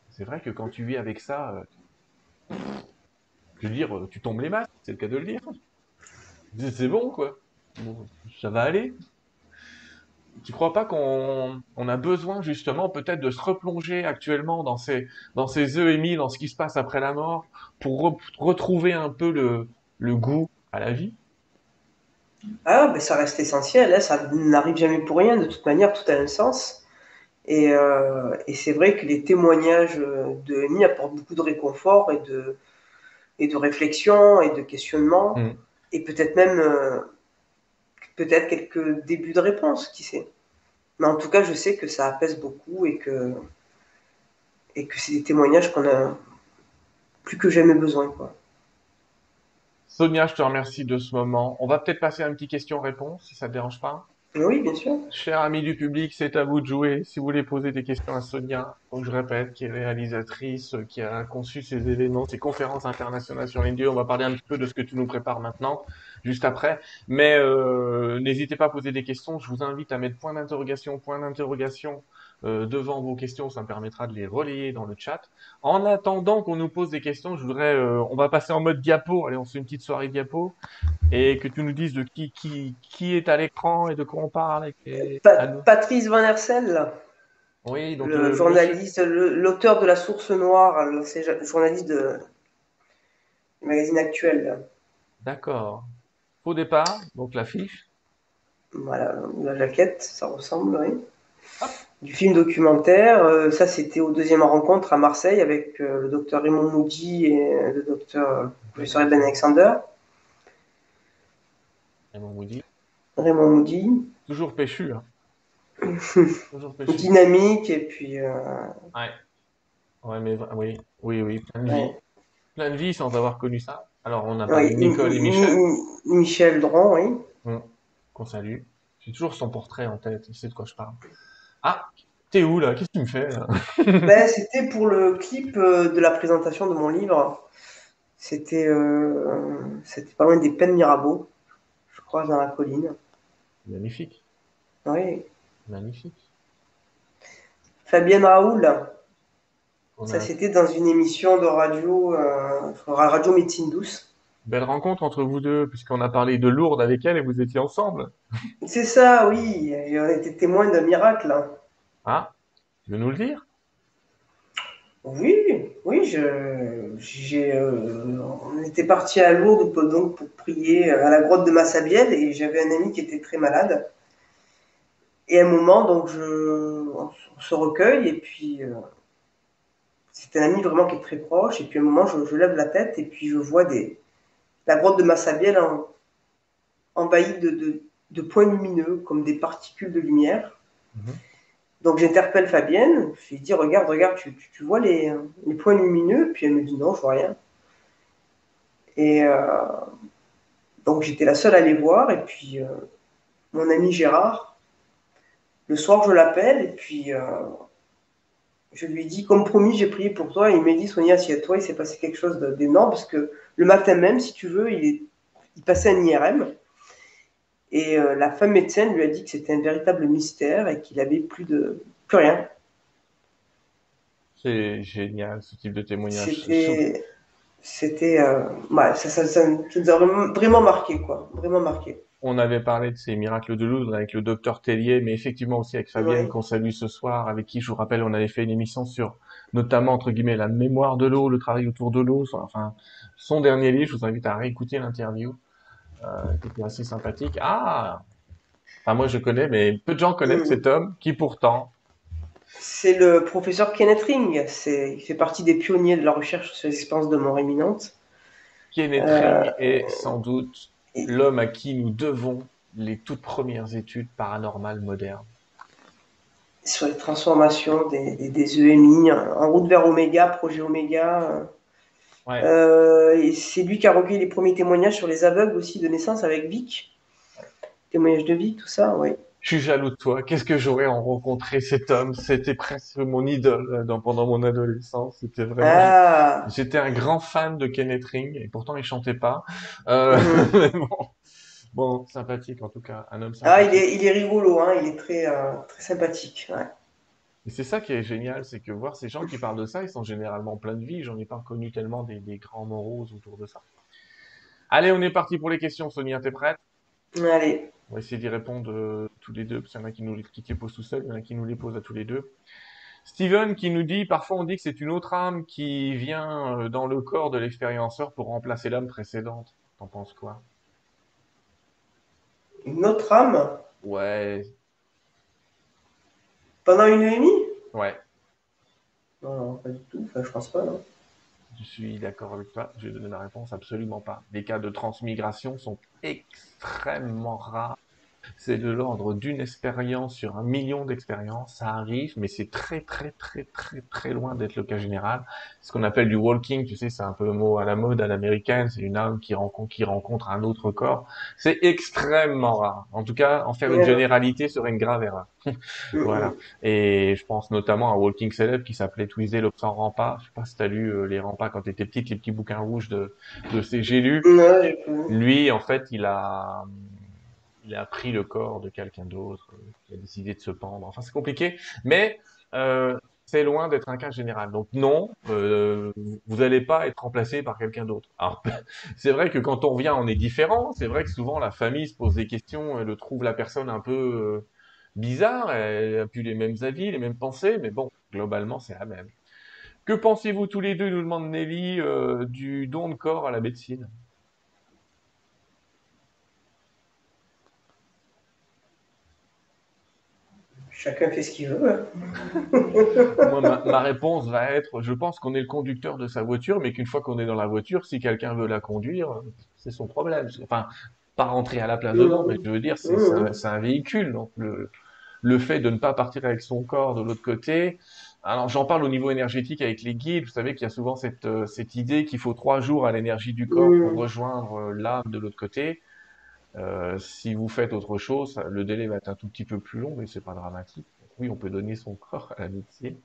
C'est vrai que quand tu vis avec ça, euh, je veux dire, tu tombes les masques, c'est le cas de le dire. C'est bon, quoi. ça va aller tu crois pas qu'on on a besoin justement peut-être de se replonger actuellement dans ces dans ces EMI, dans ce qui se passe après la mort, pour retrouver un peu le, le goût à la vie? Ah, ben ça reste essentiel, hein, ça n'arrive jamais pour rien, de toute manière, tout a un sens. Et, euh, et c'est vrai que les témoignages de EMI apportent beaucoup de réconfort et de, et de réflexion et de questionnement, mmh. et peut-être même... Euh, peut-être quelques débuts de réponse, qui sait. Mais en tout cas, je sais que ça apaise beaucoup et que, c'est des témoignages qu'on a plus que jamais besoin. Sonia, je te remercie de ce moment. On va peut-être passer à une petite question-réponse, si ça ne te dérange pas. Oui, bien sûr. Chers amis du public, c'est à vous de jouer. Si vous voulez poser des questions à Sonia, donc je répète, qui est réalisatrice, qui a conçu ces événements, ces conférences internationales sur l'Indie, on va parler un petit peu de ce que tu nous prépares maintenant juste après. Mais euh, n'hésitez pas à poser des questions. Je vous invite à mettre point d'interrogation, point d'interrogation euh, devant vos questions. Ça me permettra de les relayer dans le chat. En attendant qu'on nous pose des questions, je voudrais, euh, on va passer en mode diapo. Allez, on fait une petite soirée diapo et que tu nous dises de qui qui qui est à l'écran et de quoi on parle. Patrice Van Hersel. Oui, donc le, journaliste, l'auteur de La Source Noire, c'est journaliste de, du magazine actuel. D'accord. Au départ, donc l'affiche. Voilà, la jaquette, ça ressemble, oui. Du film documentaire, euh, ça c'était au deuxième rencontre à Marseille avec euh, le docteur Raymond Moody et le docteur professeur Ben Alexander. Raymond Moody. Raymond Moody. Toujours péchu, hein. Toujours péchu. Dynamique et puis. Euh... Ouais. Ouais, mais oui, oui, oui, plein de vie. Plein de vie sans avoir connu ça. Alors, on a parlé Nicole et Michel. Michel Dron, oui. Mm. qu'on salue. J'ai toujours son portrait en tête, il sait de quoi je parle. Ah, t'es où là? Qu'est-ce que tu me fais Ben, c'était pour le clip euh, de la présentation de mon livre. C'était euh, c'était pas loin des Pennes Mirabeau, je crois, dans la colline. Magnifique, Oui. magnifique. Fabienne Raoul, ça c'était dans une émission de radio, euh, Radio Médecine Douce. Belle rencontre entre vous deux, puisqu'on a parlé de Lourdes avec elle et vous étiez ensemble. C'est ça, oui. Et on était témoins d'un miracle. hein. Ah, tu veux nous le dire? Oui, oui, je, j'ai, euh, on était parti à Lourdes pour, donc pour prier à la grotte de Massabielle et j'avais un ami qui était très malade. Et à un moment, donc, je, on se recueille et puis euh, c'est un ami vraiment qui est très proche. Et puis à un moment, je, je lève la tête et puis je vois des, la grotte de Massabielle en, envahie de, de, de points lumineux, comme des particules de lumière. Mhm. Donc j'interpelle Fabienne, je lui dis regarde, regarde, tu, tu- tu vois les, les points lumineux, puis elle me dit non, je vois rien. Et euh, donc j'étais la seule à les voir, et puis euh, mon ami Gérard, le soir je l'appelle, et puis euh, je lui dis comme promis, j'ai prié pour toi, et il m'a dit Sonia, si à toi il s'est passé quelque chose d'énorme, parce que le matin même, si tu veux, il, est, il passait un IRM, et euh, la femme médecin lui a dit que c'était un véritable mystère et qu'il avait plus de plus rien. C'est génial ce type de témoignage. C'était, euh, ouais, ça, ça, ça, ça nous a vraiment, vraiment marqué, quoi, vraiment marqué. On avait parlé de ces miracles de Lourdes avec le docteur Tellier, mais effectivement aussi avec Fabienne Ouais. qu'on salue ce soir, avec qui je vous rappelle on avait fait une émission sur notamment entre guillemets la mémoire de l'eau, le travail autour de l'eau, son- enfin son dernier livre. Je vous invite à réécouter l'interview, euh, qui était assez sympathique. Ah, enfin moi je connais, mais peu de gens connaissent cet homme qui pourtant C'est le professeur Kenneth Ring. Il fait partie des pionniers de la recherche sur les expériences de mort imminente. Kenneth Euh, Ring est sans doute l'homme à qui nous devons les toutes premières études paranormales modernes. Sur les transformations des, EMI, en route vers Oméga, projet Oméga. Ouais. Euh, c'est lui qui a recueilli les premiers témoignages sur les aveugles aussi de naissance avec Vic. Témoignages de Vic, tout ça, oui. Je suis jaloux de toi. Qu'est-ce que j'aurais en rencontré cet homme? C'était presque mon idole euh, dans, pendant mon adolescence. C'était vraiment. Ah, J'étais un grand fan de Kenneth Ring et pourtant il chantait pas. Euh, Mhm. mais bon, bon, sympathique en tout cas, un homme ah il, sympathique. est, il est rigolo, hein, il est très, euh, très sympathique. ouais. Et c'est ça qui est génial, c'est que voir ces gens qui parlent de ça, ils sont généralement pleins de vie. J'en ai pas connu tellement des, des grands moraux autour de ça. Allez, on est parti pour les questions. Sonia, t'es prête? Allez, On va essayer d'y répondre euh, tous les deux, parce qu'il y en a qui nous les, qui les posent tout seuls, il y en a qui nous les posent à tous les deux. Steven qui nous dit, parfois on dit que c'est une autre âme qui vient euh, dans le corps de l'expérienceur pour remplacer l'âme précédente. T'en penses quoi? une autre âme? Ouais, pendant une EMI ouais, Non, non, pas du tout. Enfin, je pense pas, non. Je suis d'accord avec toi? Je vais donner la réponse, absolument pas. Les cas de transmigration sont extrêmement rares. C'est de l'ordre d'une expérience sur un million d'expériences. Ça arrive, mais c'est très, très, très, très, très loin d'être le cas général. Ce qu'on appelle du walking, tu sais, c'est un peu le mot à la mode, à l'américaine. C'est une âme qui rencontre, qui rencontre un autre corps. C'est extrêmement rare. En tout cas, en faire une généralité serait une grave erreur. Voilà. Et je pense notamment à un walking célèbre qui s'appelait Twizel l'obscent rempart. Je sais pas si t'as lu euh, les remparts quand t'étais petite, les petits bouquins rouges de, de ces j'ai lu. Lui, en fait, il a, il a pris le corps de quelqu'un d'autre, euh, qui a décidé de se pendre. Enfin, c'est compliqué, mais euh, c'est loin d'être un cas général. Donc non, euh, vous n'allez pas être remplacé par quelqu'un d'autre. C'est vrai que quand on vient, on est différent. C'est vrai que souvent la famille se pose des questions, elle trouve la personne un peu bizarre, elle a plus les mêmes avis, les mêmes pensées, mais bon, globalement, c'est la même. Que pensez-vous tous les deux, nous demande Nelly, du don de corps à la médecine? Chacun fait ce qu'il veut. hein. Moi, ma, ma réponse va être, je pense qu'on est le conducteur de sa voiture, mais qu'une fois qu'on est dans la voiture, si quelqu'un veut la conduire, c'est son problème. Enfin, pas rentrer à la place dedans, mais je veux dire, c'est un, un véhicule. Donc, le, le fait de ne pas partir avec son corps de l'autre côté. Alors, j'en parle au niveau énergétique avec les guides. Vous savez qu'il y a souvent cette, euh, cette idée qu'il faut trois jours à l'énergie du corps pour rejoindre euh, l'âme de l'autre côté. Euh, si vous faites autre chose, le délai va être un tout petit peu plus long, mais c'est pas dramatique. Oui, on peut donner son corps à la médecine.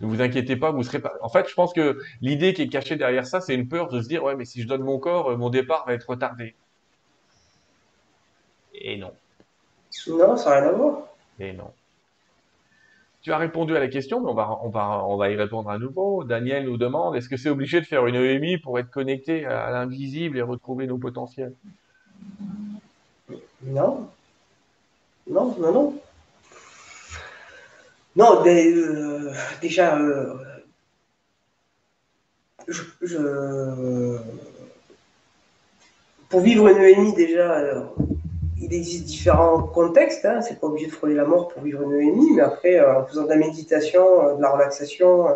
Ne vous inquiétez pas, vous serez pas. En fait, je pense que l'idée qui est cachée derrière ça, c'est une peur de se dire ouais, mais si je donne mon corps, mon départ va être retardé. Et non. Non, ça n'a rien à voir. Et non. Tu as répondu à la question, mais on va, on va, on va y répondre à nouveau. Daniel nous demande, est-ce que c'est obligé de faire une EMI pour être connecté à l'invisible et retrouver nos potentiels? Non. Non, non, non. Non, euh, déjà, euh, je, pour vivre une EMI, déjà, euh, il existe différents contextes. Hein. C'est pas obligé de frôler la mort pour vivre une EMI, mais après, en faisant de la méditation, de la relaxation,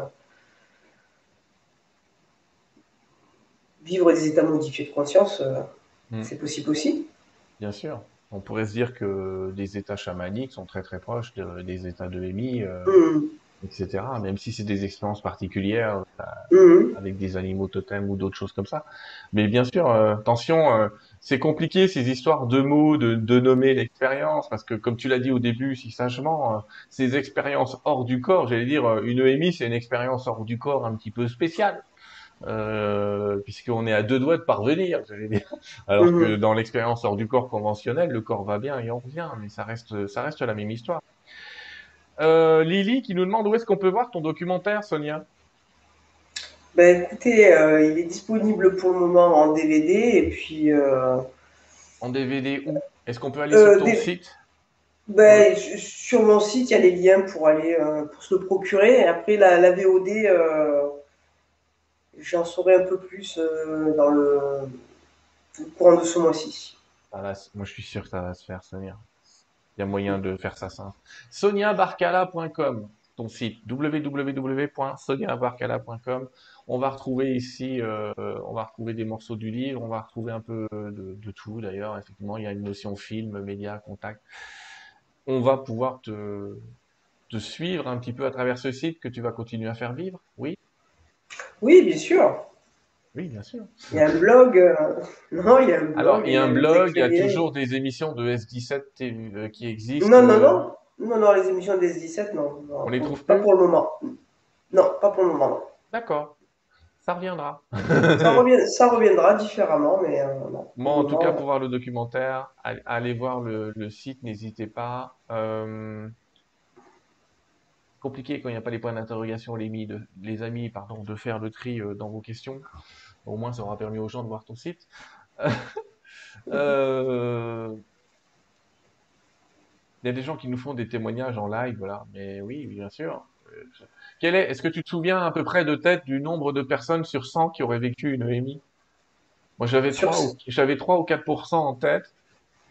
vivre des états modifiés de conscience, hmm. c'est possible aussi. Bien sûr. On pourrait se dire que des états chamaniques sont très très proches des états de EMI, euh, mm. etc. Même si c'est des expériences particulières euh, mm. avec des animaux totems ou d'autres choses comme ça. Mais bien sûr, euh, attention, c'est compliqué ces histoires de mots, de, de nommer l'expérience, parce que comme tu l'as dit au début, si sagement, ces expériences hors du corps, j'allais dire, une EMI, c'est une expérience hors du corps un petit peu spéciale euh, puisqu'on est à deux doigts de parvenir, Alors que mhm. dans l'expérience hors du corps conventionnel, le corps va bien et on revient, mais ça reste, ça reste la même histoire. Euh, Lily qui nous demande où est-ce qu'on peut voir ton documentaire, Sonia? Ben, écoutez, euh, il est disponible pour le moment en DVD et puis. En DVD où? Est-ce qu'on peut aller sur ton site? Ben, Sur mon site, il y a les liens pour aller pour se le procurer. Et après, la, la VOD J'en saurai un peu plus euh, dans le, courant de ce mois-ci. moi, je suis sûr que ça va se faire, Sonia. Il y a moyen de faire ça simple. SoniaBarcala.com, ton site www.soniabarcala.com. On va retrouver ici, euh, on va retrouver des morceaux du livre, on va retrouver un peu de, tout d'ailleurs. Effectivement, il y a une notion film, média, contact. On va pouvoir te, te suivre un petit peu à travers ce site que tu vas continuer à faire vivre. Oui? Oui, bien sûr. Oui, bien sûr. Il y a un blog. Euh, non, il y a un blog. Alors, il y a un blog, il y a toujours des émissions de S17 euh, qui existent. Non, non, non. Non, non, les émissions de S17, non. On les trouve pas pour le moment. Non, pas pour le moment. D'accord. Ça reviendra. ça, reviendra différemment, mais euh, non. Moi, en tout cas, pour voir le documentaire, allez voir le, site, n'hésitez pas compliqué quand il n'y a pas les points d'interrogation, les, amis, de, les amis, pardon, de faire le tri euh, dans vos questions. Au moins, ça aura permis aux gens de voir ton site. Euh, il y a des gens qui nous font des témoignages en live, voilà. Mais oui, bien sûr. Quel est, est-ce que tu te souviens à peu près de tête du nombre de personnes sur 100 qui auraient vécu une EMI Moi, j'avais 3, j'avais 3 ou 4% en tête.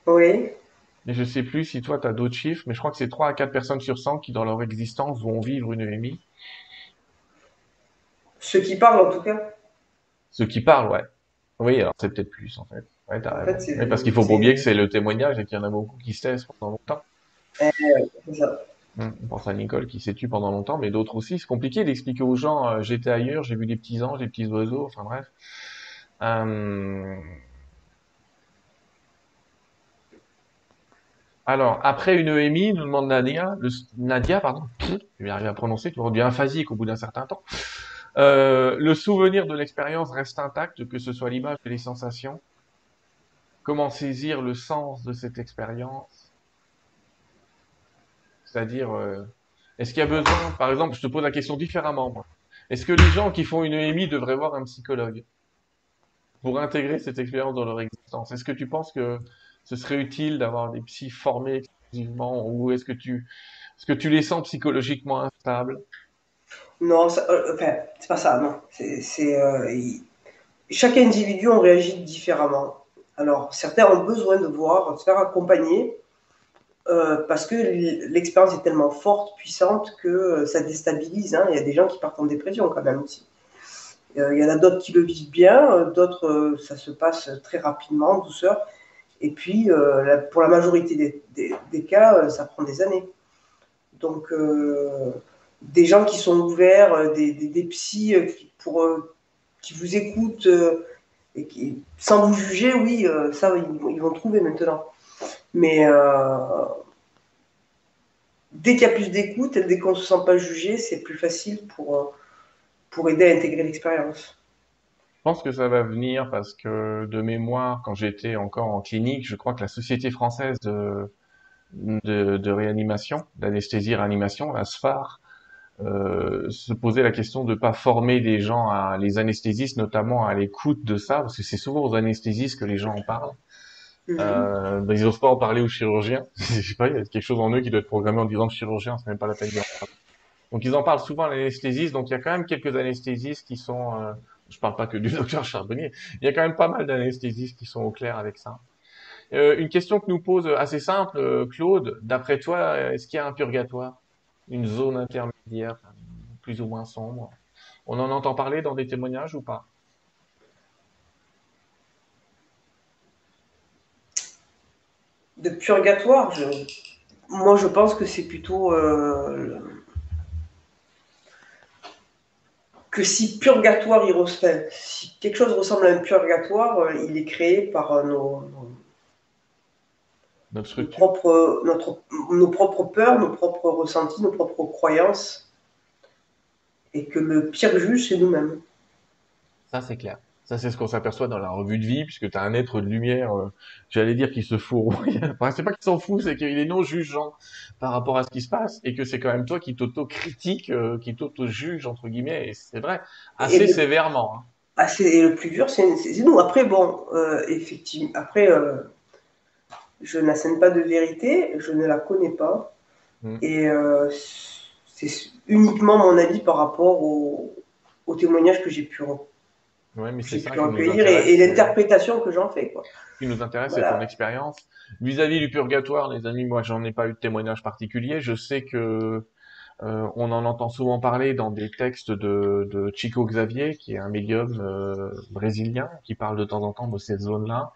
Oui. Mais je sais plus si toi, tu as d'autres chiffres, mais je crois que c'est 3 à 4 personnes sur 100 qui, dans leur existence, vont vivre une EMI. Ceux qui parlent, en tout cas Ceux qui parlent, ouais. Oui, alors c'est peut-être plus, en fait. Ouais, parce qu'il faut pas oublier que c'est le témoignage et qu'il y en a beaucoup qui se taisent pendant longtemps. C'est ça. Hum, on pense à Nicole qui s'est tue pendant longtemps, mais d'autres aussi. C'est compliqué d'expliquer aux gens, euh, j'étais ailleurs, j'ai vu des petits anges, des petits oiseaux, enfin bref. Euh, Alors, après une EMI, nous demande Nadia, Nadia, pardon, je vais arriver à prononcer, tu redeviens aphasique au bout d'un certain temps. Euh, le souvenir de l'expérience reste intact, que ce soit l'image et les sensations. Comment saisir le sens de cette expérience? C'est-à-dire, euh, est-ce qu'il y a besoin, par exemple, je te pose la question différemment, Est-ce que les gens qui font une EMI devraient voir un psychologue pour intégrer cette expérience dans leur existence? Est-ce que tu penses que ce serait utile d'avoir des psys formés exclusivement ou est-ce que tu, est-ce que tu les sens psychologiquement instables? Non, euh, c'est pas ça, non. C'est, euh, chaque individu on réagit différemment. Alors, certains ont besoin de voir, de se faire accompagner euh, parce que l'expérience est tellement forte, puissante que ça déstabilise. Hein. Il y a des gens qui partent en dépression quand même aussi. Il y en a d'autres qui le vivent bien, d'autres ça se passe très rapidement, douceur. Et puis, euh, pour la majorité des, cas, euh, ça prend des années. Donc, euh, des gens qui sont ouverts, des, des, psys qui, pour, qui vous écoutent et qui, sans vous juger, oui, ça, ils, vont trouver maintenant. Mais dès qu'il y a plus d'écoute, dès qu'on ne se sent pas jugé, c'est plus facile pour, pour aider à intégrer l'expérience. Je pense que ça va venir parce que de mémoire, quand j'étais encore en clinique, je crois que la Société française de, de, de réanimation, d'anesthésie-réanimation, la SFAR, euh, se poser la question de pas former des gens à les anesthésistes, notamment à l'écoute de ça, parce que c'est souvent aux anesthésistes que les gens en parlent. Mhm. Euh, ben, ils n'osent pas en parler aux chirurgiens. Je sais pas, il y a quelque chose en eux qui doit être programmé en disant que chirurgien, c'est même pas la peine de parler. Donc ils en parlent souvent à l'anesthésiste. Donc il y a quand même quelques anesthésistes qui sont, euh, je parle pas que du docteur Charbonnier, il y a quand même pas mal d'anesthésistes qui sont au clair avec ça. Euh, une question que nous pose assez simple, euh, Claude. D'après toi, est-ce qu'il y a un purgatoire? Une zone intermédiaire, plus ou moins sombre? On en entend parler dans des témoignages ou pas? De purgatoire, moi je pense que c'est plutôt euh, que si purgatoire il si quelque chose ressemble à un purgatoire, euh, il est créé par euh, nos, propres, notre, nos propres peurs, nos propres ressentis, nos propres croyances. Et que le pire juge, c'est nous-mêmes. Ça, c'est clair. Ça, c'est ce qu'on s'aperçoit dans la revue de vie, puisque tu as un être de lumière, euh, j'allais dire, qui se fout. enfin, c'est pas qu'il s'en fout, c'est qu'il est non jugeant par rapport à ce qui se passe, et que c'est quand même toi qui t'auto-critique, euh, qui t'auto-juge, entre guillemets, et c'est vrai, assez sévèrement. Hein. Assez, et le plus dur, c'est nous. Après, bon, euh, effectivement, après, je n'assène pas de vérité, je ne la connais pas. Mm. Et c'est uniquement mon avis par rapport au, témoignage que j'ai pu, recueillir et, l'interprétation que j'en fais. Quoi. Ce qui nous intéresse, c'est ton expérience. Vis-à-vis du purgatoire, les amis, moi, j'en ai pas eu de témoignage particulier. Je sais que euh, on en entend souvent parler dans des textes de, Chico Xavier, qui est un médium euh, brésilien, qui parle de temps en temps de cette zone-là.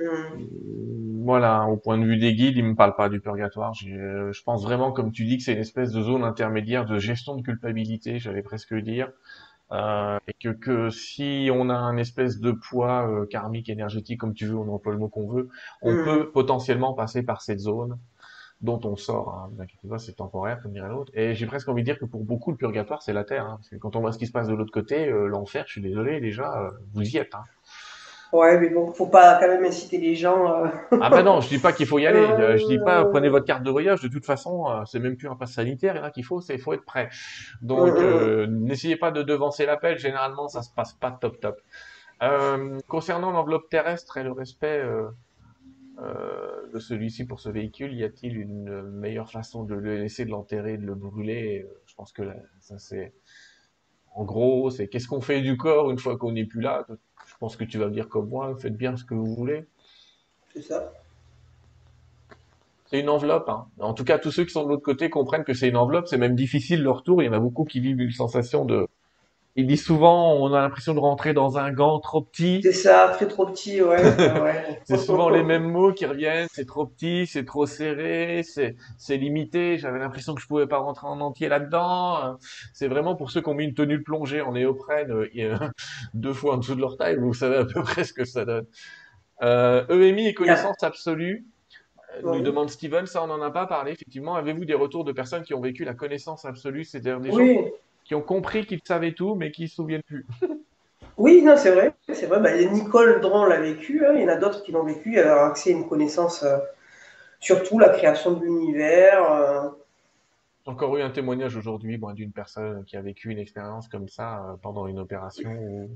Mm. Voilà, au point de vue des guides, ils me parlent pas du purgatoire. Euh, je pense vraiment, comme tu dis, que c'est une espèce de zone intermédiaire de gestion de culpabilité, j'allais presque dire. Euh, et que, que si on a un espèce de poids euh, karmique, énergétique, comme tu veux, on emploie le mot qu'on veut, on mm. peut potentiellement passer par cette zone dont on sort. Hein. c'est temporaire, comme dirait l'autre. Et j'ai presque envie de dire que pour beaucoup, le purgatoire, c'est la terre. Hein, parce que quand on voit ce qui se passe de l'autre côté, l'enfer, je suis désolé, déjà, vous y êtes. Hein. Ouais, mais bon, faut pas quand même inciter les gens. Euh. Ah bah non, je dis pas qu'il faut y aller. Euh, je dis pas prenez votre carte de voyage. De toute façon, euh, c'est même plus un pass sanitaire. là qu'il faut, c'est faut être prêt. Donc n'essayez pas de devancer l'appel. Généralement, ça se passe pas top top. concernant l'enveloppe terrestre et le respect de celui-ci pour ce véhicule, y a-t-il une meilleure façon de le laisser, de l'enterrer, de le brûler? Je pense que ça c'est en gros, c'est qu'est-ce qu'on fait du corps une fois qu'on n'est plus là? Je pense que tu vas me dire comme moi, faites bien ce que vous voulez. C'est ça. C'est une enveloppe. Hein. En tout cas, tous ceux qui sont de l'autre côté comprennent que c'est une enveloppe. C'est même difficile leur tour. Il y en a beaucoup qui vivent une sensation de, il dit souvent, on a l'impression de rentrer dans un gant trop petit. C'est ça, très trop petit, ouais. ouais. c'est souvent les mêmes mots qui reviennent. C'est trop petit, c'est trop serré, c'est c'est limité. J'avais l'impression que je pouvais pas rentrer en entier là-dedans. C'est vraiment pour ceux qui ont mis une tenue de plongée en néoprène euh, deux fois en dessous de leur taille. Vous savez à peu près ce que ça donne. Euh, EMI et connaissance absolue. Nous demande Steven, ça on n'en a pas parlé effectivement. Avez-vous des retours de personnes qui ont vécu la connaissance absolue, c'est-à-dire des oui. gens qui ont compris qu'ils savaient tout, mais qui ne se souviennent plus. oui, non, c'est vrai. C'est vrai. Bah, Nicole Dran l'a vécu. Hein. Il y en a d'autres qui l'ont vécu. Elle a accès à une connaissance, euh, surtout la création de l'univers. Euh. J'ai encore eu un témoignage aujourd'hui d'une personne qui a vécu une expérience comme ça euh, pendant une opération où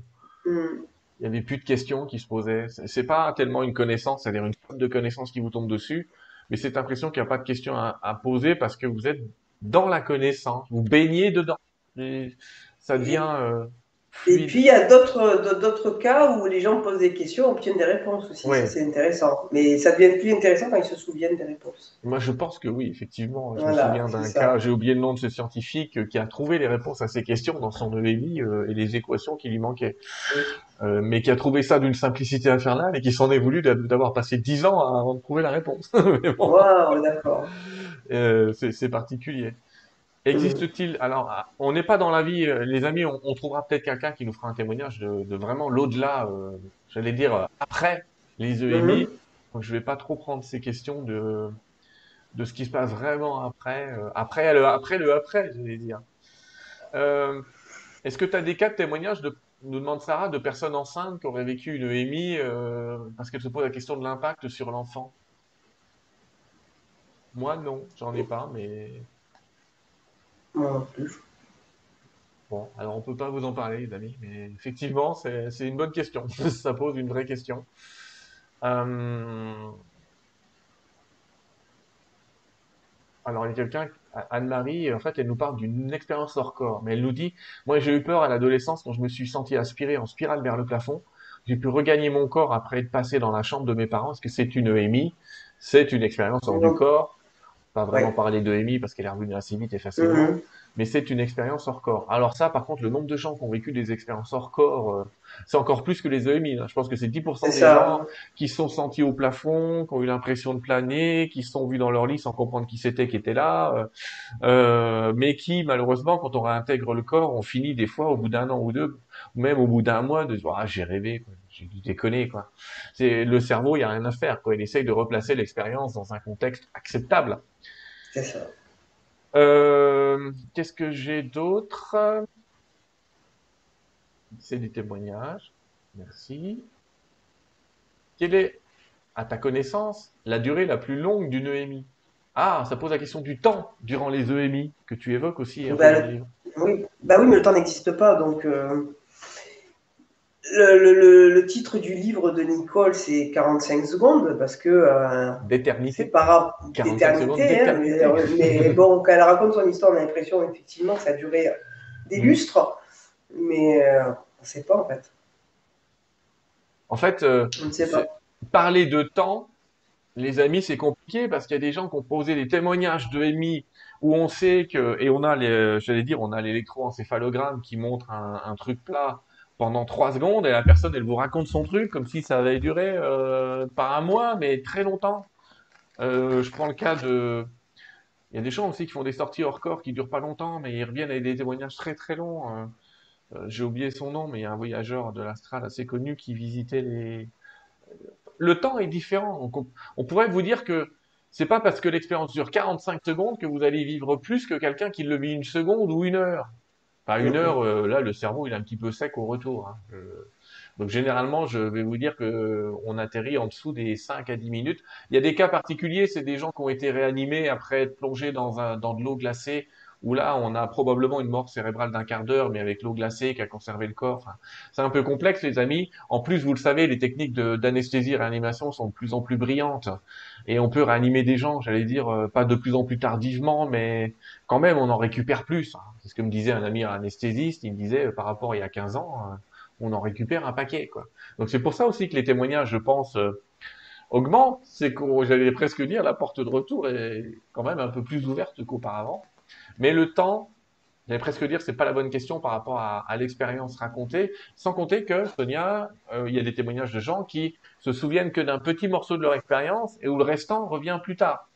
hmm. il n'y avait plus de questions qui se posaient. C'est pas tellement une connaissance, c'est-à-dire une forme de connaissance qui vous tombe dessus, mais cette impression qu'il n'y a pas de questions à poser parce que vous êtes dans la connaissance, vous baignez dedans ça devient. Euh, et puis il y a d'autres cas où les gens posent des questions, obtiennent des réponses aussi. C'est intéressant. Mais ça devient plus intéressant quand ils se souviennent des réponses. Moi je pense que oui, effectivement. Je me souviens d'un cas, j'ai oublié le nom de ce scientifique euh, qui a trouvé les réponses à ces questions dans son EMI euh, et les équations qui lui manquaient. mais qui a trouvé ça d'une simplicité infernale et qui s'en est voulu d'avoir passé dix ans avant de trouver la réponse. d'accord. c'est particulier. Existe-t-il, alors, on n'est pas dans la vie, euh, les amis, on, on trouvera peut-être quelqu'un qui nous fera un témoignage de, de vraiment l'au-delà, euh, j'allais dire, euh, après les EMI. Mhm. Donc, je vais pas trop prendre ces questions de, de ce qui se passe vraiment après, euh, après le après, le après, j'allais dire. Euh, est-ce que tu as des cas de témoignages de, nous demande Sarah, de personnes enceintes qui auraient vécu une EMI parce qu'elle se pose la question de l'impact sur l'enfant? Moi, non, j'en ai pas, mais Plus. bon, alors on peut pas vous en parler, les amis, mais effectivement, c'est une bonne question. Ça pose une vraie question. Euh, alors, il y a quelqu'un, Anne-Marie, en fait, elle nous parle d'une expérience hors corps, mais elle nous dit, moi j'ai eu peur à l'adolescence quand je me suis senti aspiré en spirale vers le plafond. J'ai pu regagner mon corps après être passé dans la chambre de mes parents. Est-ce que c'est une EMI? C'est une expérience hors du corps. Pas vraiment ouais. parler de EMI parce qu'elle est revenue assez vite et facilement. Mhm. mais c'est une expérience hors corps. Alors ça, par contre, le nombre de gens qui ont vécu des expériences hors corps, euh, c'est encore plus que les EMI. là. Je pense que c'est C'est 10% des gens qui sont sentis au plafond, qui ont eu l'impression de planer, qui se sont vus dans leur lit sans comprendre qui c'était qui était là, euh, euh, mais qui, malheureusement, quand on réintègre le corps, on finit des fois, au bout d'un an ou deux, ou même au bout d'un mois, de se dire, ah, j'ai rêvé. J'ai dû déconner, quoi. C'est, le cerveau, il y a rien à faire, quoi. Il essaye de replacer l'expérience dans un contexte acceptable. C'est ça. Euh, qu'est-ce que j'ai d'autre? C'est des témoignages. Merci. Quelle est, à ta connaissance, la durée la plus longue d'une EMI? Ah, ça pose la question du temps durant les EMI, que tu évoques aussi Bah, le- oui. Bah oui, mais le temps n'existe pas. Donc, euh, le, le- le- le titre du livre de Nicole, c'est 45 secondes, parce que euh, c'est D'éternité? pas rare 45 secondes d'éternité. hein, mais, euh, mais bon, quand elle raconte son histoire, on a l'impression effectivement que ça a duré des Mm. lustres. Mais euh, on ne sait pas, en fait. En fait, euh, On ne sait c'est- pas. parler de temps, les amis, c'est compliqué parce qu'il y a des gens qui ont posé des témoignages de EMI où on sait que, et on a j'allais dire, on a l'électroencéphalogramme qui montre un, un truc plat pendant trois secondes et la personne, elle vous raconte son truc comme si ça avait duré euh, pas un mois, mais très longtemps. Euh, je prends le cas de, il y a des gens aussi qui font des sorties hors corps qui durent pas longtemps, mais ils reviennent avec des témoignages très très longs. Euh, euh, j'ai oublié son nom, mais il y a un voyageur de l'astral assez connu qui visitait les, le temps est différent. On, on pourrait vous dire que c'est pas parce que l'expérience dure 45 secondes que vous allez vivre plus que quelqu'un qui le vit une seconde ou une heure. Enfin, une heure, euh, là, le cerveau, il est un petit peu sec au retour. hein. Donc, généralement, je vais vous dire que on atterrit en dessous des 5 à 10 minutes. Il y a des cas particuliers, c'est des gens qui ont été réanimés après être plongés dans un, dans de l'eau glacée, où là, on a probablement une mort cérébrale d'un quart d'heure, mais avec l'eau glacée qui a conservé le corps. C'est un peu complexe, les amis. En plus, vous le savez, les techniques d'anesthésie et réanimation sont de plus en plus brillantes. Et on peut réanimer des gens, j'allais dire, euh, pas de plus en plus tardivement, mais quand même, on en récupère plus. hein. C'est ce que me disait un ami anesthésiste. Il me disait, euh, par rapport à il y a 15 ans, euh, on en récupère un paquet, quoi. Donc c'est pour ça aussi que les témoignages, je pense, augmentent. C'est qu'on, j'allais presque dire, la porte de retour est quand même un peu plus ouverte qu'auparavant. Mais le temps, j'allais presque dire, c'est pas la bonne question par rapport à, à l'expérience racontée. Sans compter que, Sonia, euh, il y a des témoignages de gens qui se souviennent que d'un petit morceau de leur expérience et où le restant revient plus tard.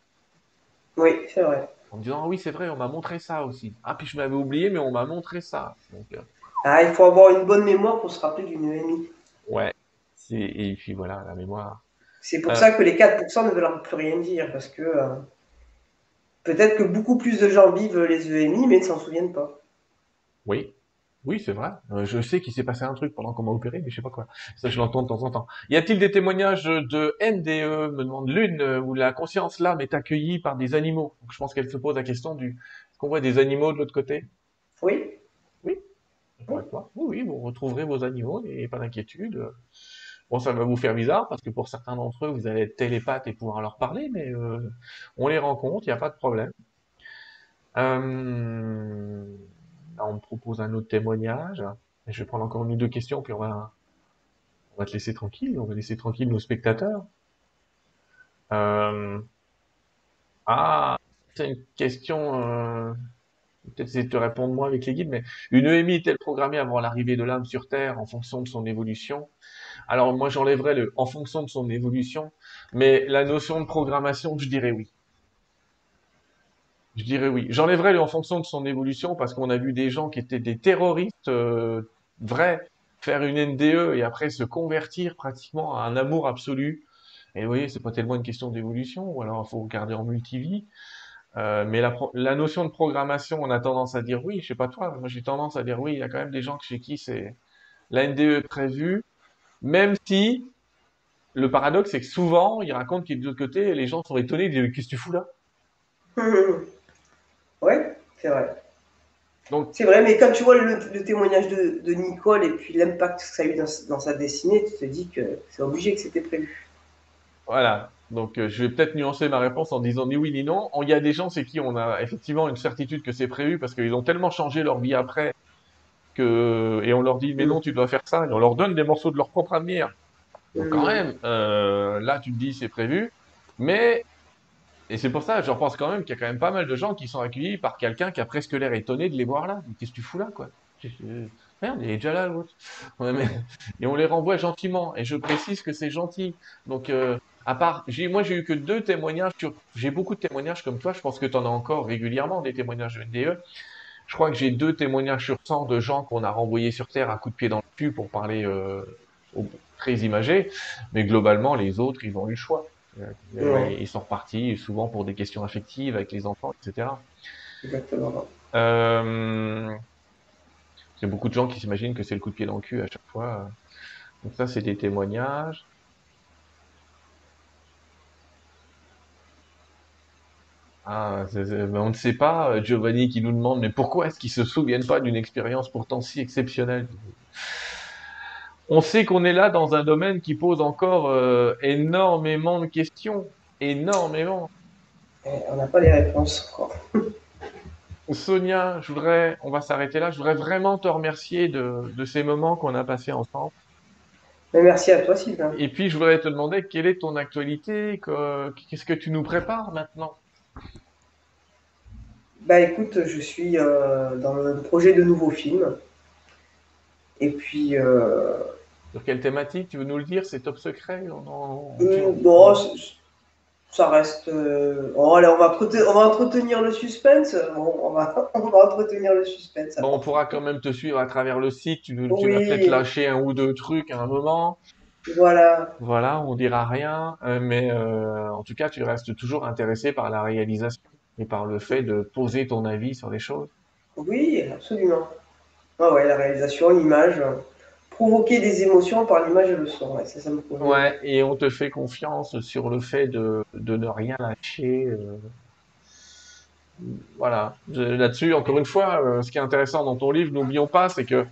Oui, c'est vrai. En me disant, ah oui, c'est vrai, on m'a montré ça aussi. Ah, puis je m'avais oublié, mais on m'a montré ça. Donc, euh, Ah, il faut avoir une bonne mémoire pour se rappeler d'une EMI. ouais. C'est, et puis voilà, la mémoire. C'est pour Euh, ça que les 4% ne veulent plus rien dire, parce que peut-être que beaucoup plus de gens vivent les EMI, mais ne s'en souviennent pas. oui. Oui, c'est vrai. Euh, je sais qu'il s'est passé un truc pendant qu'on m'a opéré, mais je sais pas quoi. Ça, je l'entends de temps en temps. Y a-t-il des témoignages de NDE, me demande l'une, euh, où la conscience l'âme est accueillie par des animaux? Donc, je pense qu'elle se pose la question du, est-ce qu'on voit des animaux de l'autre côté? Oui, Oui. Oui, oui, vous retrouverez vos animaux, et pas d'inquiétude. Bon, ça va vous faire bizarre, parce que pour certains d'entre eux, vous allez être télépathe et pouvoir leur parler, mais euh, on les rencontre, il n'y a pas de problème. Euh, là, on me propose un autre témoignage. Je vais prendre encore une ou deux questions, puis on va, te laisser tranquille, on va laisser tranquille nos spectateurs. Euh, ah, c'est une question, peut-être c'est de te répondre moi avec les guides, mais une EMI est-elle programmée avant l'arrivée de l'âme sur Terre en fonction de son évolution? Alors moi j'enlèverais le en fonction de son évolution, mais la notion de programmation, je dirais oui. Je dirais oui. J'enlèverais en fonction de son évolution parce qu'on a vu des gens qui étaient des terroristes euh, vrais faire une NDE et après se convertir pratiquement à un amour absolu. Et vous voyez, c'est pas tellement une question d'évolution, ou alors il faut regarder en multivie. Euh, mais la, la, notion de programmation, on a tendance à dire oui, je sais pas toi, moi j'ai tendance à dire oui, il y a quand même des gens chez qui c'est la NDE est prévue, même si le paradoxe c'est que souvent ils racontent que de l'autre côté, les gens sont étonnés, ils disent qu'est-ce que tu fous là? Oui, c'est vrai. Donc, c'est vrai, mais quand tu vois le, témoignage de, de, Nicole et puis l'impact que ça a eu dans, dans, sa dessinée, tu te dis que c'est obligé que c'était prévu. Voilà. Donc, euh, je vais peut-être nuancer ma réponse en disant ni oui ni non. Il y a des gens, c'est qui on a effectivement une certitude que c'est prévu parce qu'ils ont tellement changé leur vie après que et on leur dit mais non, tu dois faire ça et on leur donne des morceaux de leur propre avenir. Donc quand même, euh, là tu te dis c'est prévu, mais et c'est pour ça, je pense quand même qu'il y a quand même pas mal de gens qui sont accueillis par quelqu'un qui a presque l'air étonné de les voir là. Qu'est-ce que tu fous là, quoi? Merde, il est déjà là, l'autre. Et on les renvoie gentiment. Et je précise que c'est gentil. Donc, euh, à part, j'ai, moi, j'ai eu que deux témoignages sur, j'ai beaucoup de témoignages comme toi. Je pense que tu en as encore régulièrement des témoignages de NDE. Je crois que j'ai deux témoignages sur 100 de gens qu'on a renvoyés sur Terre à coup de pied dans le cul pour parler euh, très imagé. Mais globalement, les autres, ils ont eu le choix. Euh, ils sont repartis souvent pour des questions affectives avec les enfants, etc. Exactement. Euh, il y a beaucoup de gens qui s'imaginent que c'est le coup de pied dans le cul à chaque fois. Donc ça, c'est des témoignages. Ah, on ne sait pas, Giovanni qui nous demande, mais pourquoi est-ce qu'ils se souviennent pas d'une expérience pourtant si exceptionnelle? On sait qu'on est là dans un domaine qui pose encore euh, énormément de questions. Énormément. on n'a pas les réponses encore. Sonia, je voudrais, on va s'arrêter là. Je voudrais vraiment te remercier de, ces moments qu'on a passés ensemble. merci à toi, Sylvain. Et puis, je voudrais te demander quelle est ton actualité, qu'est-ce que tu nous prépares maintenant? Bah écoute, je suis euh, dans le projet de nouveaux films. Et puis. Euh, Sur quelle thématique? Tu veux nous le dire? C'est top secret? Non, euh, ça reste. Euh, oh, allez, on va, on va entretenir le suspense. on, va, on va entretenir le suspense. Bon, on pourra quand même te suivre à travers le site. Tu, tu vas peut-être lâcher un ou deux trucs à un moment. Voilà. Voilà, on dira rien. mais en tout cas, tu restes toujours intéressé par la réalisation et par le fait de poser ton avis sur les choses. Oui, absolument. Ah ouais, la réalisation, l'image, provoquer des émotions par l'image et le son, ouais, ça, ça me convient. Ouais, et on te fait confiance sur le fait de, de ne rien lâcher. Euh. Voilà, là-dessus, encore une fois, euh, ce qui est intéressant dans ton livre, n'oublions pas, c'est que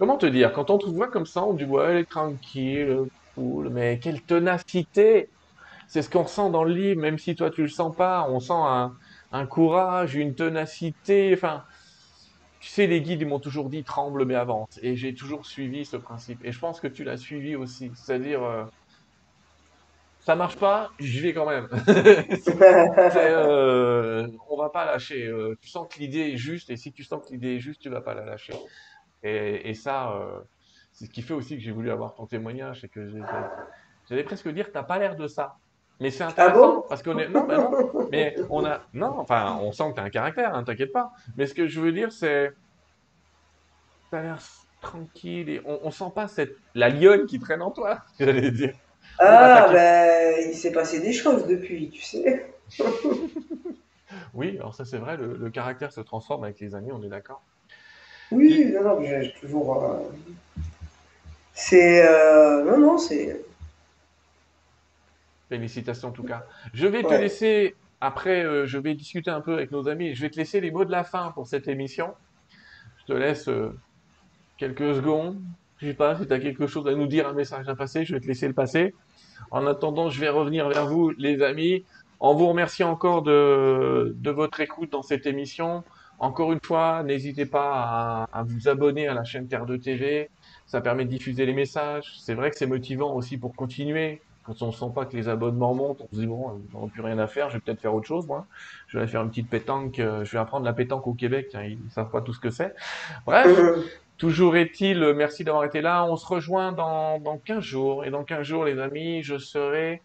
Comment te dire Quand on te voit comme ça, on dit ouais, elle est tranquille, cool, mais quelle ténacité C'est ce qu'on ressent dans le livre, même si toi tu le sens pas. On sent un, courage, une ténacité. Enfin, tu sais, les guides, m'ont toujours dit tremble mais avance. Et j'ai toujours suivi ce principe. Et je pense que tu l'as suivi aussi. C'est-à-dire, euh, ça marche pas, j'y vais quand même. euh, on va pas lâcher. Euh, tu sens que l'idée est juste, et si tu sens que l'idée est juste, tu vas pas la lâcher. Et, et ça, euh, c'est ce qui fait aussi que j'ai voulu avoir ton témoignage, c'est que j'allais presque dire, t'as pas l'air de ça. Mais c'est ah intéressant parce qu'on est non, mais non, mais on a non, enfin, on sent que tu as un caractère, hein, t'inquiète pas. Mais ce que je veux dire, c'est t'as l'air tranquille et on, on sent pas cette la lionne qui traîne en toi, j'allais dire. Ah, ben, il s'est passé des choses depuis, tu sais. oui, alors ça c'est vrai, le, caractère se transforme avec les années, on est d'accord. Oui, non, non, j'ai toujours. Euh, c'est. Euh... Non, non, c'est. Félicitations en tout cas. Je vais te laisser, après, euh, je vais discuter un peu avec nos amis. Je vais te laisser les mots de la fin pour cette émission. Je te laisse quelques secondes. Je sais pas si tu as quelque chose à nous dire, un message à passer, je vais te laisser le passer. En attendant, je vais revenir vers vous, les amis, en vous remerciant encore de, de votre écoute dans cette émission. Encore une fois, n'hésitez pas à, à, vous abonner à la chaîne Terre 2 TV. Ça permet de diffuser les messages. C'est vrai que c'est motivant aussi pour continuer. Quand on sent pas que les abonnements montent, on se dit bon, on n'a plus rien à faire, je vais peut-être faire autre chose, moi. Je vais faire une petite pétanque, euh, je vais apprendre la pétanque au Québec, tiens, ils savent pas tout ce que c'est. Bref, toujours est-il, euh, merci d'avoir été là. On se rejoint dans, dans 15 jours. Et dans 15 jours, les amis, je serai...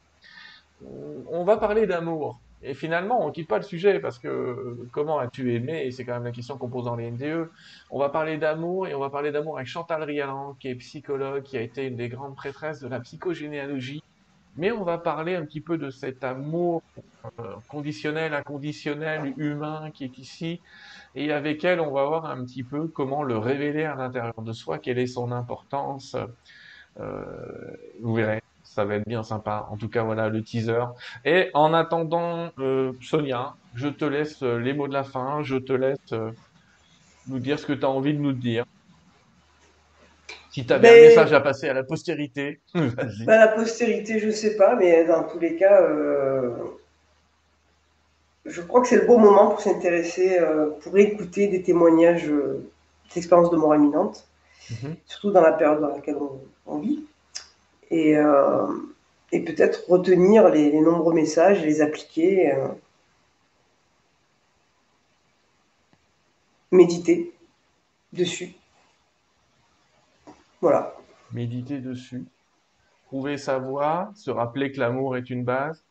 On va parler d'amour. Et finalement, on quitte pas le sujet parce que euh, comment as-tu aimé? C'est quand même la question qu'on pose dans les NDE. On va parler d'amour et on va parler d'amour avec Chantal Rialan, qui est psychologue, qui a été une des grandes prêtresses de la psychogénéalogie. Mais on va parler un petit peu de cet amour euh, conditionnel, inconditionnel, humain qui est ici. Et avec elle, on va voir un petit peu comment le révéler à l'intérieur de soi, quelle est son importance. Euh, vous verrez ça va être bien sympa. En tout cas, voilà le teaser. Et en attendant, euh, Sonia, je te laisse euh, les mots de la fin. Je te laisse euh, nous dire ce que tu as envie de nous dire. Si tu avais un message à passer à la postérité, vas-y. Bah, la postérité, je sais pas, mais dans tous les cas, je crois que c'est le bon moment pour s'intéresser, pour écouter des témoignages d'expériences de mort imminente, mhm. surtout dans la période dans laquelle on vit et, euh, et peut-être retenir les, nombreux messages et les appliquer. Euh, méditer dessus. Voilà. Méditer dessus. Trouver sa voie, se rappeler que l'amour est une base.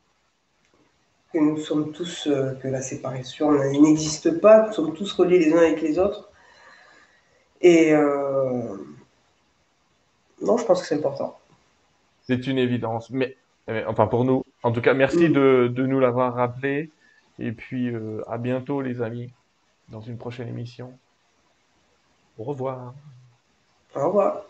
Que nous sommes tous, euh, que la séparation n'existe pas, nous sommes tous reliés les uns avec les autres. Et non, je pense que c'est important. C'est une évidence. Mais, enfin, pour nous, en tout cas, merci de, de nous l'avoir rappelé. Et puis, euh, à bientôt, les amis, dans une prochaine émission. Au revoir. Au revoir.